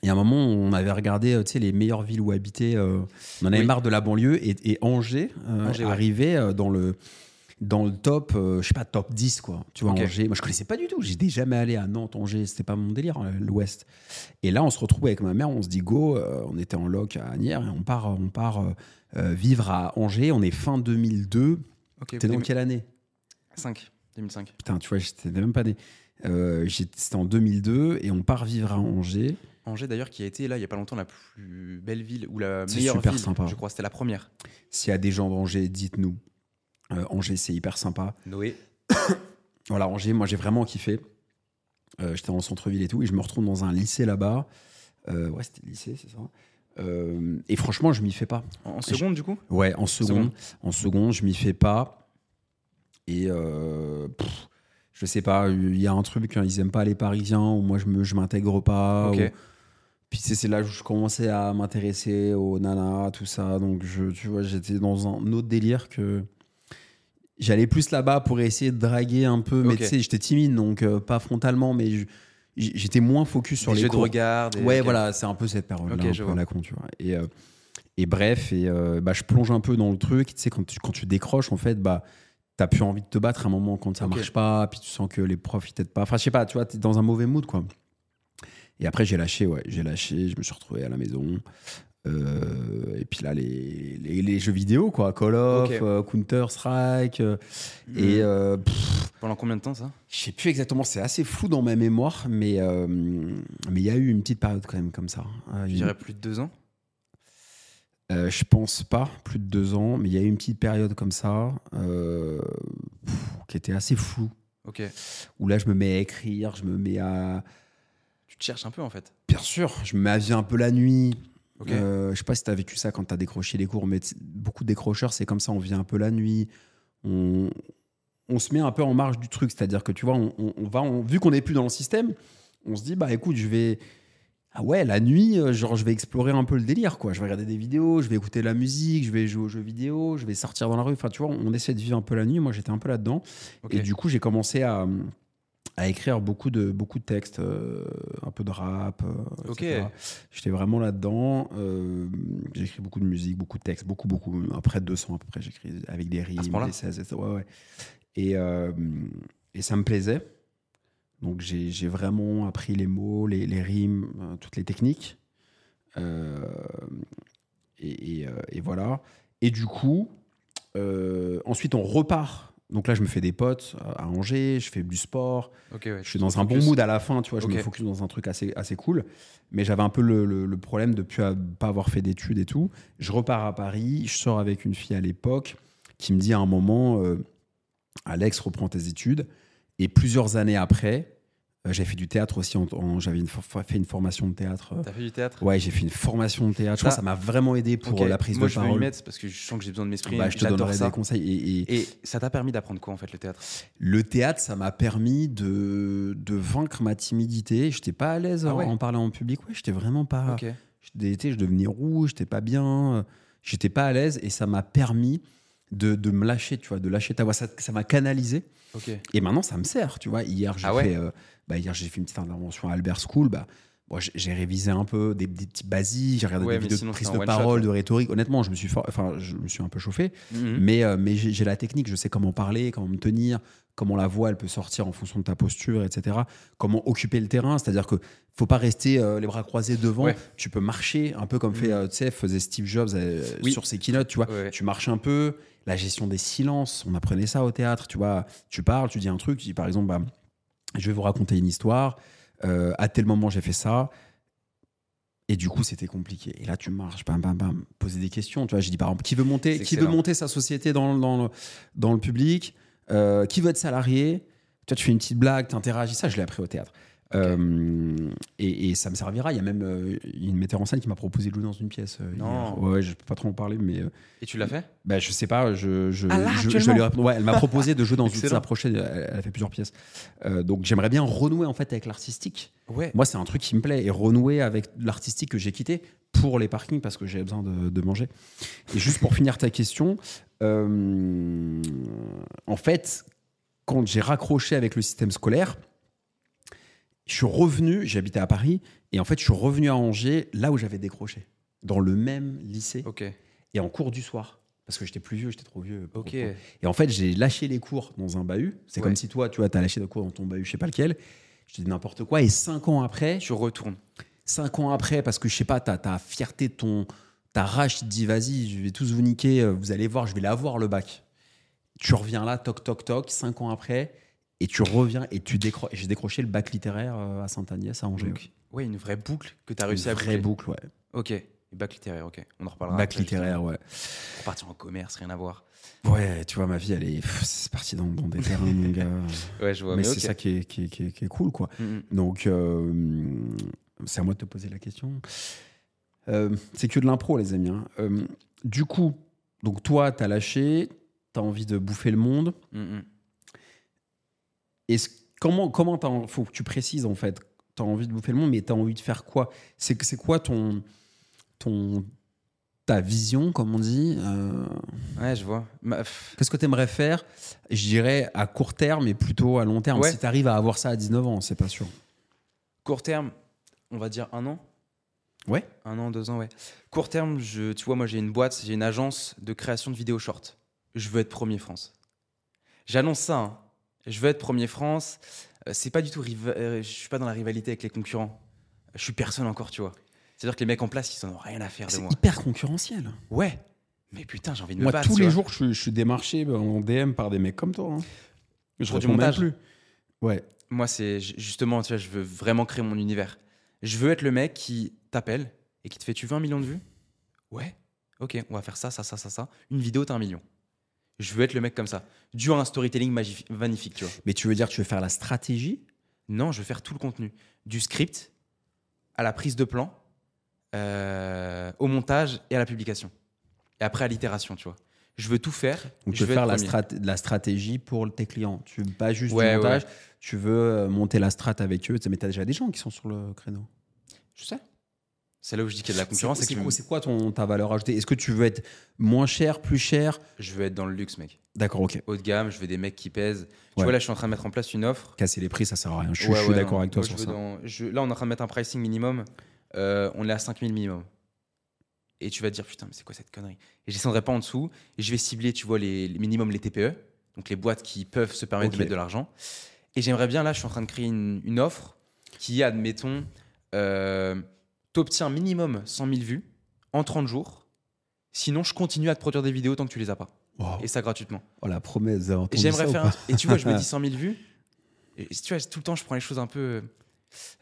Speaker 2: Et à un moment, on avait regardé, tu sais, les meilleures villes où habiter. on en avait
Speaker 1: Oui.
Speaker 2: marre de la banlieue et, Angers,
Speaker 1: Angers, ouais.
Speaker 2: arrivait dans le dans le top, euh, je sais pas, top 10 quoi. Tu vois. Angers. Moi, je connaissais pas du tout. J'étais jamais allé à Nantes, Angers. C'était pas mon délire, euh, l'Ouest. Et là, on se retrouve avec ma mère. On se dit go. euh, on était en loc à Agnières et on part, on part euh, euh, vivre à Angers. On est fin 2002.
Speaker 1: Ok.
Speaker 2: T'es dans quelle année?
Speaker 1: 5. 2005.
Speaker 2: Putain, tu vois, j'étais même pas né. Euh, C'était en 2002 et on part vivre à Angers.
Speaker 1: Angers d'ailleurs qui a été là il y a pas longtemps la plus belle ville ou la meilleure
Speaker 2: super
Speaker 1: ville.
Speaker 2: sympa.
Speaker 1: Je crois c'était la première.
Speaker 2: S'il y a des gens d'Angers, dites-nous. Euh, Angers, c'est hyper sympa.
Speaker 1: Noé.
Speaker 2: Voilà, Angers, moi j'ai vraiment kiffé. Euh, J'étais en centre-ville et tout, et je me retrouve dans un lycée là-bas. Euh, ouais, c'était le lycée, c'est ça. Euh, et franchement, je m'y fais pas.
Speaker 1: En, en seconde du coup?
Speaker 2: Ouais, en seconde.
Speaker 1: Seconde.
Speaker 2: En seconde, je m'y fais pas. Et euh, pff, je sais pas, il y a un truc, hein, ils aiment pas les Parisiens, ou moi je me, je m'intègre pas. Ou- Puis c'est là où je commençais à m'intéresser aux nanas, tout ça. Donc je, tu vois, j'étais dans un autre délire que j'allais plus là-bas pour essayer de draguer un peu. Mais tu sais, j'étais timide, donc euh, pas frontalement, mais je- j'étais moins focus sur
Speaker 1: Des
Speaker 2: les
Speaker 1: jeux de regard. des-
Speaker 2: Ouais, voilà, c'est un peu cette période-là, un peu la con, tu vois. Et, euh, et bref, et, euh, bah, je plonge un peu dans le truc. Tu sais, quand tu, quand tu décroches, en fait, bah, t'as plus envie de te battre à un moment quand ça
Speaker 1: Ok.
Speaker 2: marche pas, puis tu sens que les profs, ils t'aident pas. Enfin, je sais pas, tu vois, t'es dans un mauvais mood, quoi. Et après, j'ai lâché, ouais, j'ai lâché, je me suis retrouvé à la maison. Euh, et puis là, les, les, les jeux vidéo, quoi, Call of, euh, Counter-Strike. euh, Et euh, pff,
Speaker 1: Pendant combien de temps ça
Speaker 2: je sais plus exactement, c'est assez flou dans ma mémoire, mais mais il y a eu une petite période quand même comme ça.
Speaker 1: Je dirais plus de deux ans.
Speaker 2: je pense pas, plus de deux ans, mais il y a eu une petite période comme ça pff, qui était assez floue.
Speaker 1: Ok.
Speaker 2: Où là, je me mets à écrire, je me mets à.
Speaker 1: Tu te cherches un peu en fait.
Speaker 2: Bien sûr, je me mets à vivre un peu la nuit.
Speaker 1: Ok.
Speaker 2: Euh, je sais pas si tu as vécu ça quand tu as décroché les cours, mais beaucoup de décrocheurs, c'est comme ça, on vient un peu la nuit. On, on se met un peu en marge du truc, c'est-à-dire que tu vois, on, on- on va, vu qu'on n'est plus dans le système, on se dit, bah écoute, je vais. Ah ouais, la nuit, euh, genre je vais explorer un peu le délire, quoi. Je vais regarder des vidéos, je vais écouter de la musique, je vais jouer aux jeux vidéo, je vais sortir dans la rue. Enfin, tu vois, on essaie de vivre un peu la nuit. Moi, j'étais un peu là-dedans. Et du coup, j'ai commencé à, à écrire beaucoup de, beaucoup de textes, euh, un peu de rap. euh,
Speaker 1: Ok.
Speaker 2: J'étais vraiment là-dedans. Euh, j'ai écrit beaucoup de musique, beaucoup de textes, beaucoup, beaucoup. Après 200 à peu près, j'écris avec des rimes, des 16, etc. Ouais, ouais. Et, euh, et ça me plaisait. Donc j'ai j'ai vraiment appris les mots, les, les rimes, toutes les techniques. Et, et, et voilà. Et du coup, ensuite on repart. Donc là, je me fais des potes à Angers, je fais du sport.
Speaker 1: Ok, ouais,
Speaker 2: Je suis dans un bon mood à la fin, tu vois. Je me focus dans un truc assez, assez cool. Mais j'avais un peu le, le- le problème de ne pas avoir fait d'études et tout. Je repars à Paris, je sors avec une fille à l'époque qui me dit à un moment euh, Alex, reprends tes études. Et plusieurs années après, euh, j'ai fait du théâtre aussi. J'avais fait une formation de théâtre. euh,
Speaker 1: T'as fait du théâtre?
Speaker 2: Ouais, j'ai fait une formation de théâtre. Je crois
Speaker 1: Ça-
Speaker 2: que ça m'a vraiment aidé pour euh, la prise
Speaker 1: Moi,
Speaker 2: de
Speaker 1: je veux y
Speaker 2: parole.
Speaker 1: mettre parce que je sens que j'ai besoin de m'exprimer.
Speaker 2: Bah, je te donnerai
Speaker 1: ça.
Speaker 2: des conseils. Et, et-
Speaker 1: Et ça t'a permis d'apprendre quoi en fait le théâtre?
Speaker 2: Le théâtre, ça m'a permis de, de vaincre ma timidité. J'étais pas à l'aise
Speaker 1: Ah ouais?
Speaker 2: en parler en public. Ouais, j'étais vraiment pas.
Speaker 1: Ok.
Speaker 2: J'étais- je devenais rouge, j'étais pas bien, euh, j'étais pas à l'aise et ça m'a permis de, de me lâcher, tu vois, de lâcher ta voix. Ça ça m'a canalisé
Speaker 1: Ok.
Speaker 2: et maintenant ça me sert, tu vois. Hier, j'ai
Speaker 1: Ah ouais?
Speaker 2: fait, euh, bah, hier j'ai fait une petite intervention à Albert School. Bah, bon, j'ai- révisé un peu des, des petits basiques, j'ai regardé
Speaker 1: Ouais,
Speaker 2: des vidéos
Speaker 1: sinon,
Speaker 2: de prise de
Speaker 1: shot,
Speaker 2: parole, de rhétorique. Honnêtement, je me suis, for- enfin, je me suis un peu chauffé.
Speaker 1: Mhm.
Speaker 2: Mais, euh, mais j'ai la technique, je sais comment parler, comment me tenir, comment la voix elle peut sortir en fonction de ta posture, etc. Comment occuper le terrain, c'est-à-dire que faut pas rester euh, les bras croisés devant.
Speaker 1: Ouais.
Speaker 2: Tu peux marcher un peu comme fait,
Speaker 1: Mhm.
Speaker 2: euh, tu sais, faisait Steve Jobs euh,
Speaker 1: Oui.
Speaker 2: sur ses keynotes, tu vois.
Speaker 1: Ouais.
Speaker 2: Tu marches un peu, la gestion des silences, on apprenait ça au théâtre, tu vois. Tu parles, tu dis un truc, tu dis par exemple, bah, je vais vous raconter une histoire. euh, à tel moment j'ai fait ça. Et du coup, c'était compliqué. Et là, tu marches, bam, bam, bam, poser des questions. Tu vois, j'ai dit par exemple, qui veut monter, qui veut monter sa société dans, dans, le, dans le public, Euh, qui veut être salarié? Toi, tu fais une petite blague, tu interagis. Ça, je l'ai appris au théâtre. Euh, et, et ça me servira. Il y a même euh, une metteur en scène qui m'a proposé de jouer dans une pièce. euh,
Speaker 1: Non.
Speaker 2: hier. Ouais, je peux pas trop en parler, mais euh,
Speaker 1: Et tu l'as fait?
Speaker 2: bah, je sais pas. Je, je,
Speaker 1: Ah là,
Speaker 2: je- je
Speaker 1: actuellement
Speaker 2: lui réponds- ouais, elle m'a proposé de jouer dans une sa prochaine. Elle, elle a fait plusieurs pièces. Euh, donc, j'aimerais bien renouer en fait avec l'artistique.
Speaker 1: Ouais.
Speaker 2: Moi, c'est un truc qui me plaît et renouer avec l'artistique que j'ai quitté pour les parkings parce que j'ai besoin de, de manger. Et juste pour finir ta question, euh, en fait, quand j'ai raccroché avec le système scolaire, je suis revenu, j'habitais à Paris, et en fait, je suis revenu à Angers, là où j'avais décroché, dans le même lycée
Speaker 1: Ok.
Speaker 2: et en cours du soir. Parce que j'étais plus vieux, j'étais trop vieux. pour-. Et en fait, j'ai lâché les cours dans un bahut. C'est
Speaker 1: Ouais.
Speaker 2: comme si toi, tu vois, as lâché des cours dans ton bahut, je sais pas lequel. Je te dis n'importe quoi. Et cinq ans après,
Speaker 1: Tu retournes.
Speaker 2: cinq ans après, parce que je sais pas, ta ta fierté, ton, ta rage, tu te dis, vas-y, je vais tous vous niquer, euh, vous allez voir, je vais l'avoir le bac. Tu reviens là, toc, toc, toc, cinq ans après, et tu reviens et tu décroches. J'ai décroché le bac littéraire euh, à Sainte-Agnès, à Angers.
Speaker 1: Donc, ouais, une vraie boucle que tu as
Speaker 2: Une
Speaker 1: réussi à
Speaker 2: vraie
Speaker 1: boucler.
Speaker 2: boucle, ouais.
Speaker 1: Ok. Bac littéraire, ok. On en reparlera.
Speaker 2: bac
Speaker 1: après,
Speaker 2: littéraire, ouais.
Speaker 1: Pour partir en commerce, rien à voir.
Speaker 2: Ouais, tu vois, ma vie, elle est. C'est parti dans, dans des terrains, mon gars.
Speaker 1: Ouais, je vois.
Speaker 2: mais
Speaker 1: Mais,
Speaker 2: c'est ça qui est, qui, est, qui est- qui est cool, quoi.
Speaker 1: Mhm.
Speaker 2: Donc, euh, c'est à moi de te poser la question. Euh, c'est que de l'impro, les amis. hein. Euh, du coup, donc toi, t'as lâché, t'as envie de bouffer le monde.
Speaker 1: Mhm.
Speaker 2: Est-ce- comment, comment faut que tu précises en fait. T'as envie de bouffer le monde, mais t'as envie de faire quoi? C'est quoi ton, ton, ta vision, comme on dit euh,
Speaker 1: Ouais, je vois. Ma-
Speaker 2: Qu'est-ce que t'aimerais faire Je dirais à court terme, mais plutôt à long terme?
Speaker 1: Ouais.
Speaker 2: Si t'arrives à avoir ça à 19 ans, c'est pas sûr.
Speaker 1: Court terme, on va dire un an?
Speaker 2: Ouais.
Speaker 1: Un an, deux ans, ouais. Court terme, je, tu vois, moi j'ai une boîte, j'ai une agence de création de vidéos short. Je veux être premier France. J'annonce ça. hein. Je veux être premier France. Euh, C'est pas du tout. euh, Je suis pas dans la rivalité avec les concurrents. Je suis personne encore, tu vois. C'est-à-dire que les mecs en place, ils en ont rien à faire de
Speaker 2: C'est
Speaker 1: moi.
Speaker 2: hyper concurrentiel.
Speaker 1: Ouais. Mais putain, j'ai envie de me
Speaker 2: Moi,
Speaker 1: battre.
Speaker 2: tous
Speaker 1: tu
Speaker 2: les
Speaker 1: vois.
Speaker 2: jours, je suis, je suis démarché en DM par des mecs comme toi. hein. Je même
Speaker 1: montage.
Speaker 2: plus. Ouais.
Speaker 1: Moi, c'est ju- justement, tu vois, je veux vraiment créer mon univers. Je veux être le mec qui t'appelle et qui te fait Tu veux un million de vues? Ouais. Ok, on va faire ça, ça, ça, ça, ça. Une vidéo, t'as un million. Je veux être le mec comme ça. Dû à un storytelling magnifique, tu vois.
Speaker 2: Mais tu veux dire, tu veux faire la stratégie?
Speaker 1: Non, je veux faire tout le contenu. Du script à la prise de plan, euh, au montage et à la publication. Et après à l'itération, tu vois. Je veux tout faire.
Speaker 2: Donc,
Speaker 1: je
Speaker 2: tu veux faire la,
Speaker 1: premier.
Speaker 2: strat- la stratégie pour tes clients. Tu veux pas juste
Speaker 1: Ouais,
Speaker 2: du montage,
Speaker 1: ouais.
Speaker 2: tu veux euh, monter la strat avec eux. Mais tu as déjà des gens qui sont sur le créneau.
Speaker 1: Je sais. C'est là où je dis qu'il y a de la concurrence.
Speaker 2: C'est quoi, c'est quoi ton, ta valeur ajoutée? Est-ce que tu veux être moins cher, plus cher?
Speaker 1: Je veux être dans le luxe, mec.
Speaker 2: D'accord, ok.
Speaker 1: Haut de gamme, je veux des mecs qui pèsent. Tu vois, là, je suis en train de mettre en place une offre.
Speaker 2: Casser les prix, ça sert à rien. Je suis,
Speaker 1: Ouais,
Speaker 2: je suis
Speaker 1: ouais,
Speaker 2: d'accord avec toi
Speaker 1: Moi,
Speaker 2: sur ça.
Speaker 1: dans- je- Là, on est en train de mettre un pricing minimum. Euh, on est à 5000 minimum. Et tu vas te dire, putain, mais c'est quoi cette connerie? Et je descendrai pas en dessous. Et je vais cibler, tu vois, les, les minimum les TPE, donc les boîtes qui peuvent se permettre de mettre de l'argent. Et j'aimerais bien, là, je suis en train de créer une, une offre qui, admettons, euh, t'obtiens minimum 100 000 vues en 30 jours. Sinon, je continue à te produire des vidéos tant que tu les as pas.
Speaker 2: Wow.
Speaker 1: Et ça gratuitement.
Speaker 2: Oh, la promesse,
Speaker 1: j'aimerais faire. un- Et tu vois, je me dis 100 000 vues. Et tu vois, tout le temps, je prends les choses un peu.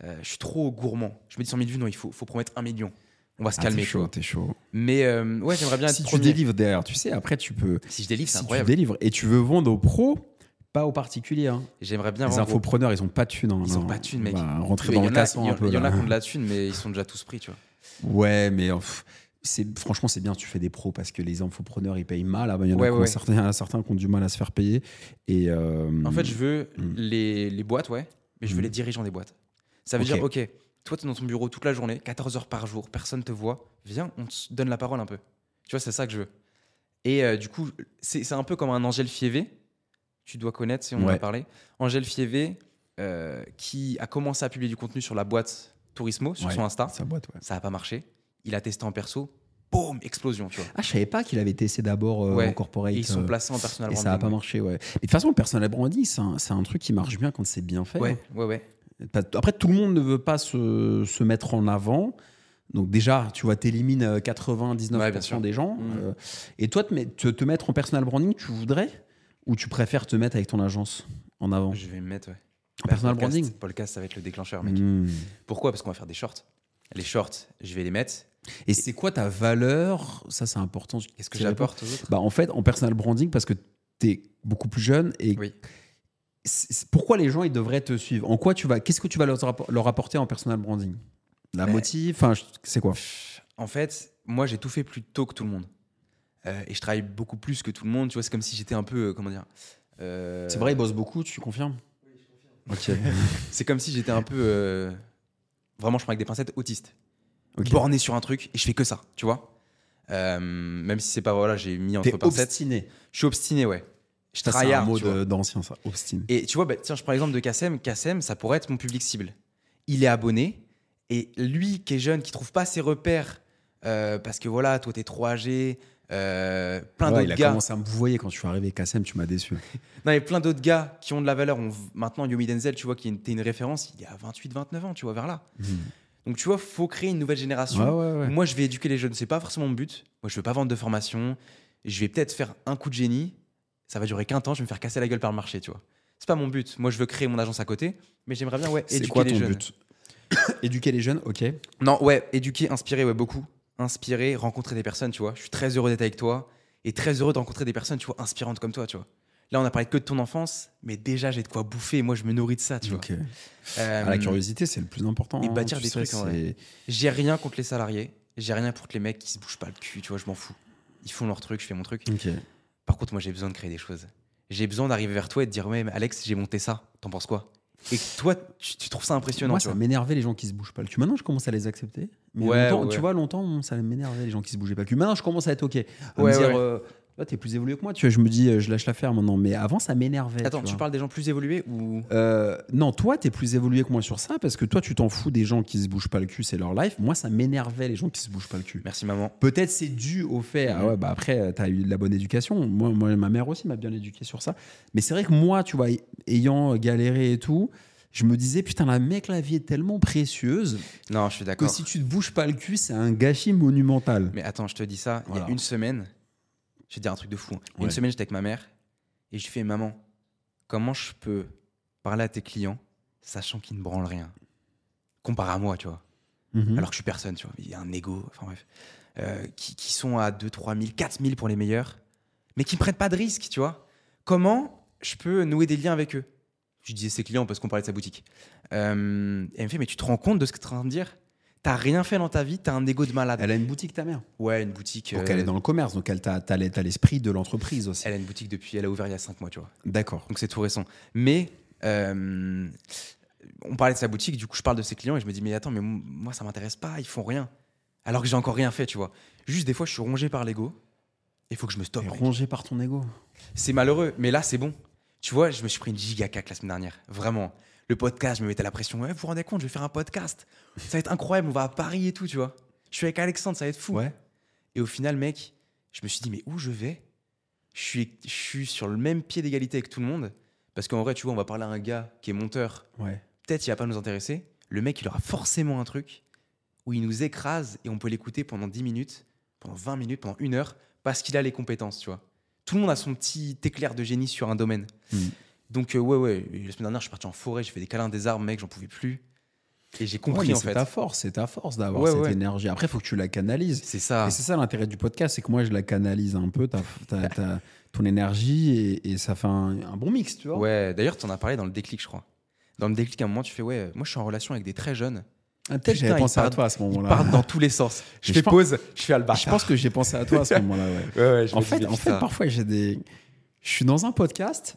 Speaker 1: euh, je suis trop gourmand. Je me dis 100 000 vues, non, il faut, faut promettre un million. On va se
Speaker 2: Ah,
Speaker 1: calmer.
Speaker 2: t'es
Speaker 1: tu
Speaker 2: chaud, t'es chaud.
Speaker 1: Mais euh, ouais, j'aimerais bien être
Speaker 2: Si tu
Speaker 1: premier.
Speaker 2: délivres derrière, tu sais, après tu peux.
Speaker 1: Si je délivre, c'est
Speaker 2: Si tu
Speaker 1: incroyable.
Speaker 2: délivres et tu veux vendre aux pros, pas aux particuliers. hein.
Speaker 1: J'aimerais bien
Speaker 2: Les infopreneurs, ils ont pas de thunes. hein,
Speaker 1: Ils ont pas de thunes, mec.
Speaker 2: Va rentrer
Speaker 1: Mais
Speaker 2: dans
Speaker 1: il y
Speaker 2: le
Speaker 1: en a-
Speaker 2: cassant
Speaker 1: il y
Speaker 2: un
Speaker 1: en-
Speaker 2: peu.
Speaker 1: Il y en a qui ont de la thune, mais ils sont déjà tous pris, tu vois.
Speaker 2: Ouais, mais pff, c'est franchement c'est bien tu fais des pros parce que les infopreneurs ils payent mal. Ah bah, Il y en a
Speaker 1: Ouais,
Speaker 2: qui ont
Speaker 1: ouais.
Speaker 2: certains, certains qui ont du mal à se faire payer. Et euh,
Speaker 1: En fait, je veux
Speaker 2: Mm.
Speaker 1: les, les boîtes, ouais, mais je veux
Speaker 2: Mm.
Speaker 1: les dirigeants des boîtes. Ça veut dire, ok, toi, tu es dans ton bureau toute la journée, 14 heures par jour, personne te voit, viens, on te donne la parole un peu. Tu vois, c'est ça que je veux. Et euh, du coup, c'est c'est un peu comme un Angèle Fievé, tu dois connaître si on en
Speaker 2: Ouais.
Speaker 1: a parlé. Angèle Fievé, euh, qui a commencé à publier du contenu sur la boîte Tourismo, sur
Speaker 2: Ouais.
Speaker 1: son Insta.
Speaker 2: sa boîte. Ouais.
Speaker 1: Ça n'a pas marché. Il a testé en perso, boum, explosion, tu vois.
Speaker 2: Ah je savais pas qu'il avait testé d'abord euh,
Speaker 1: Ouais.
Speaker 2: en corporate.
Speaker 1: Et ils sont
Speaker 2: euh,
Speaker 1: placés en personal
Speaker 2: et ça a
Speaker 1: branding,
Speaker 2: pas
Speaker 1: ouais.
Speaker 2: marché. Ouais. Et de toute façon le personal branding c'est un, truc qui marche bien quand c'est bien fait.
Speaker 1: Ouais, ouais, ouais.
Speaker 2: Pas- Après, tout le monde ne veut pas se, se mettre en avant. Donc déjà, tu vois, t'élimines euh, 99%
Speaker 1: Ouais, bien sûr.
Speaker 2: des gens. Euh, et toi, te, met- te, te mettre en personal branding, tu voudrais? Ou tu préfères te mettre avec ton agence en avant?
Speaker 1: Je vais me mettre, ouais.
Speaker 2: En personal
Speaker 1: podcast,
Speaker 2: branding?
Speaker 1: Podcast, ça va être le déclencheur, mec.
Speaker 2: Mhm.
Speaker 1: Pourquoi? Parce qu'on va faire des shorts. Les shorts, je vais les mettre.
Speaker 2: Et c'est quoi ta valeur? Ça, c'est important.
Speaker 1: Qu'est-ce que j'apporte aux autres?
Speaker 2: Bah, En fait, en personal branding, parce que tu es beaucoup plus jeune et
Speaker 1: Oui.
Speaker 2: pourquoi les gens ils devraient te suivre? En quoi tu vas Qu'est-ce que tu vas leur, leur apporter en personal branding? La
Speaker 1: Mais-
Speaker 2: motive? Enfin, c'est quoi?
Speaker 1: En fait, moi, j'ai tout fait plus tôt que tout le monde. Euh, et je travaille beaucoup plus que tout le monde. Tu vois, c'est comme si j'étais un peu. euh, comment dire euh,
Speaker 2: C'est vrai, ils bossent beaucoup, tu confirmes? Ok.
Speaker 1: C'est comme si j'étais un peu. vraiment, je prends avec des pincettes autiste. Borné sur un truc et je fais que ça, tu vois? Même si c'est pas. Voilà, j'ai mis entre pincettes.
Speaker 2: obstiné.
Speaker 1: Je suis obstiné, ouais. Je
Speaker 2: Ça, c'est un mot d'ancien, ça. Obstiné.
Speaker 1: Et tu vois, bah, tiens, je prends l'exemple de Kassem. Kassem, ça pourrait être mon public cible. Il est abonné. Et lui, qui est jeune, qui trouve pas ses repères, euh, parce que voilà, toi, t'es trop âgé, euh, plein
Speaker 2: Ouais, il
Speaker 1: d'autres
Speaker 2: a
Speaker 1: gars.
Speaker 2: commencé à me voyer quand je suis arrivé. Kassem, tu m'as déçu.
Speaker 1: Non, il y a plein d'autres gars qui ont de la valeur. On- maintenant, Yomi Denzel, tu vois, qui est une référence, il est à 28, 29 ans, tu vois, vers là. Donc, tu vois, faut créer une nouvelle génération.
Speaker 2: Ouais, ouais, ouais.
Speaker 1: Moi, je vais éduquer les jeunes. C'est pas forcément mon but. Moi, je veux pas vendre de formation. Je vais peut-être faire un coup de génie. Ça va durer qu'un temps. Je vais me faire casser la gueule par le marché, tu vois. C'est pas mon but. Moi, je veux créer mon agence à côté. Mais j'aimerais bien, ouais, éduquer
Speaker 2: quoi
Speaker 1: les
Speaker 2: ton
Speaker 1: jeunes.
Speaker 2: but? Éduquer les jeunes, ok.
Speaker 1: Non, ouais, éduquer, inspirer, ouais, beaucoup. Inspirer, rencontrer des personnes, tu vois. Je suis très heureux d'être avec toi et très heureux de rencontrer des personnes, tu vois, inspirantes comme toi, tu vois. Là, on a parlé que de ton enfance, mais déjà, j'ai de quoi bouffer. et Moi, je me nourris de ça, tu vois.
Speaker 2: Ok.
Speaker 1: Euh,
Speaker 2: Ah, la curiosité, c'est le plus important.
Speaker 1: et
Speaker 2: hein,
Speaker 1: bâtir des
Speaker 2: sais,
Speaker 1: trucs, J'ai rien contre les salariés. J'ai rien contre les mecs qui se bougent pas le cul, tu vois, je m'en fous. Ils font leur truc, je fais mon truc. Par contre, moi, j'ai besoin de créer des choses. J'ai besoin d'arriver vers toi et de dire, ouais, mais Alex, j'ai monté ça. T'en penses quoi? Et toi, tu, tu trouves ça impressionnant,
Speaker 2: Moi, ça m'énervait les gens qui se bougent pas le cul. Maintenant, je commence à les accepter. Mais
Speaker 1: Ouais,
Speaker 2: longtemps,
Speaker 1: ouais,
Speaker 2: tu vois, longtemps, ça m'énervait les gens qui se bougeaient pas le cul. Maintenant, je commence à être ok. À
Speaker 1: Ouais,
Speaker 2: me dire, euh, là, t'es plus évolué que moi. Tu vois, je me dis, euh, je lâche l'affaire maintenant. Mais avant, ça m'énervait.
Speaker 1: Attends, tu parles des gens plus évolués ou.
Speaker 2: Euh, non, toi, t'es plus évolué que moi sur ça parce que toi, tu t'en fous des gens qui se bougent pas le cul, c'est leur life. Moi, ça m'énervait les gens qui se bougent pas le cul.
Speaker 1: Merci, maman.
Speaker 2: Peut-être c'est dû au fait. Ah
Speaker 1: Mhm.
Speaker 2: ouais, bah après, tu as eu de la bonne éducation. Moi, moi, ma mère aussi m'a bien éduqué sur ça. Mais c'est vrai que moi, tu vois, ayant galéré et tout, je me disais, putain, la mec, la vie est tellement précieuse
Speaker 1: Non, je suis
Speaker 2: que
Speaker 1: d'accord.
Speaker 2: si tu te bouges pas le cul, c'est un gâchis monumental.
Speaker 1: Mais attends, je te dis ça, il y a une semaine, je vais te dire un truc de fou. hein. Il y a
Speaker 2: Ouais.
Speaker 1: Une semaine, j'étais avec ma mère et je lui fais Maman, comment je peux parler à tes clients sachant qu'ils ne branlent rien? Comparé à moi, tu vois.
Speaker 2: Mhm.
Speaker 1: Alors que je suis personne, tu vois. Il y a un ego, enfin bref. Euh, qui, qui sont à 2, 3 000, 4 000 pour les meilleurs, mais qui ne prennent pas de risques, tu vois. Comment je peux nouer des liens avec eux? Je disais ses clients parce qu'on parlait de sa boutique. Euh, et elle me fait Mais tu te rends compte de ce que tu es en train de dire? T'as rien fait dans ta vie, t'as un ego de malade.
Speaker 2: Elle a une boutique, ta mère.
Speaker 1: Ouais, une boutique.
Speaker 2: Donc
Speaker 1: euh,
Speaker 2: elle est dans le commerce, donc elle t'a t'as l'esprit de l'entreprise aussi.
Speaker 1: Elle a une boutique depuis, elle a ouvert il y a 5 mois, tu vois.
Speaker 2: D'accord.
Speaker 1: Donc c'est tout récent. Mais euh, on parlait de sa boutique, du coup je parle de ses clients et je me dis mais attends, mais moi ça m'intéresse pas, ils font rien. Alors que j'ai encore rien fait, tu vois. Juste des fois, je suis rongé par l'ego. Il faut que je me stoppe.
Speaker 2: Rongé par ton ego.
Speaker 1: C'est malheureux, mais là, c'est bon. Tu vois, je me suis pris une giga cac la semaine dernière. Vraiment. Le podcast, je me mettais la pression. Ouais, vous vous rendez compte, je vais faire un podcast. Ça va être incroyable, on va à Paris et tout, tu vois. Je suis avec Alexandre, ça va être fou.
Speaker 2: Ouais.
Speaker 1: Et au final, mec, je me suis dit, mais où je vais? Je suis, je suis sur le même pied d'égalité avec tout le monde. Parce qu'en vrai, tu vois, on va parler à un gars qui est monteur.
Speaker 2: Ouais.
Speaker 1: Peut-être il va pas nous intéresser. Le mec, il aura forcément un truc où il nous écrase et on peut l'écouter pendant 10 minutes, pendant 20 minutes, pendant une heure, parce qu'il a les compétences, tu vois. Tout le monde a son petit éclair de génie sur un domaine.
Speaker 2: Mm.
Speaker 1: Donc, euh, ouais, ouais. Et La semaine dernière, je suis parti en forêt, j'ai fait des câlins des arbres, mec, j'en pouvais plus. Et j'ai
Speaker 2: Ouais,
Speaker 1: compris,
Speaker 2: mais
Speaker 1: en
Speaker 2: c'est
Speaker 1: fait.
Speaker 2: ta force, c'est ta force d'avoir
Speaker 1: Ouais,
Speaker 2: cette
Speaker 1: ouais.
Speaker 2: énergie. Après, il faut que tu la canalises.
Speaker 1: C'est ça.
Speaker 2: Et c'est ça l'intérêt du podcast, c'est que moi, je la canalise un peu, ta- ton énergie, et, et ça fait un, un bon mix, tu vois.
Speaker 1: Ouais, d'ailleurs, tu en as parlé dans le déclic, je crois. Dans le déclic, à un moment, tu fais, ouais, moi, je suis en relation avec des très jeunes.
Speaker 2: Ah, Peut-être j'avais
Speaker 1: ils
Speaker 2: pensé à toi à ce
Speaker 1: Ils
Speaker 2: moment-là.
Speaker 1: partent dans tous les sens. Je
Speaker 2: Mais
Speaker 1: fais
Speaker 2: je pense-
Speaker 1: pause, je fais Alba.
Speaker 2: Je pense que j'ai pensé à toi à ce moment-là, ouais.
Speaker 1: Ouais, ouais, je
Speaker 2: En fait, en fait, parfois, j'ai des. Je suis dans un podcast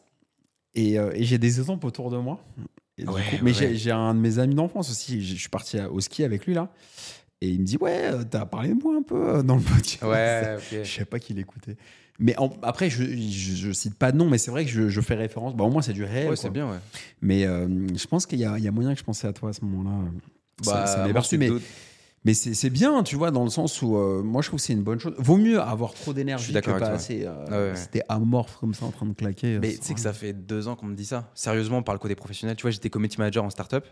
Speaker 2: et, euh, et j'ai des exemples autour de moi. Et du
Speaker 1: Ouais,
Speaker 2: coup- mais
Speaker 1: ouais.
Speaker 2: j'ai- un de mes amis d'enfance aussi. Je je suis parti au ski avec lui là. Et il me dit Ouais, euh, t'as parlé de moi un peu euh, dans le podcast.
Speaker 1: Ouais,
Speaker 2: Je
Speaker 1: ok.
Speaker 2: sais pas qui l'écoutait. Mais en- après, je, je, je cite pas de nom, mais c'est vrai que je, je fais référence. Bah, au moins, c'est du réel.
Speaker 1: Ouais, c'est bien, ouais.
Speaker 2: Mais euh, je pense qu'il y, a- il y a moyen que je pensais à toi à ce moment-là. Ça- ça m'est perçu, mais, mais c'est bien, tu vois, dans le sens où euh, moi je trouve que c'est une bonne chose. Vaut mieux avoir trop d'énergie que pas assez. euh,
Speaker 1: ouais.
Speaker 2: C'était amorphe comme ça en train de claquer.
Speaker 1: Mais
Speaker 2: euh,
Speaker 1: tu sais que ça fait deux ans qu'on me dit ça. Sérieusement, par le côté professionnel. Tu vois, j'étais community manager en startup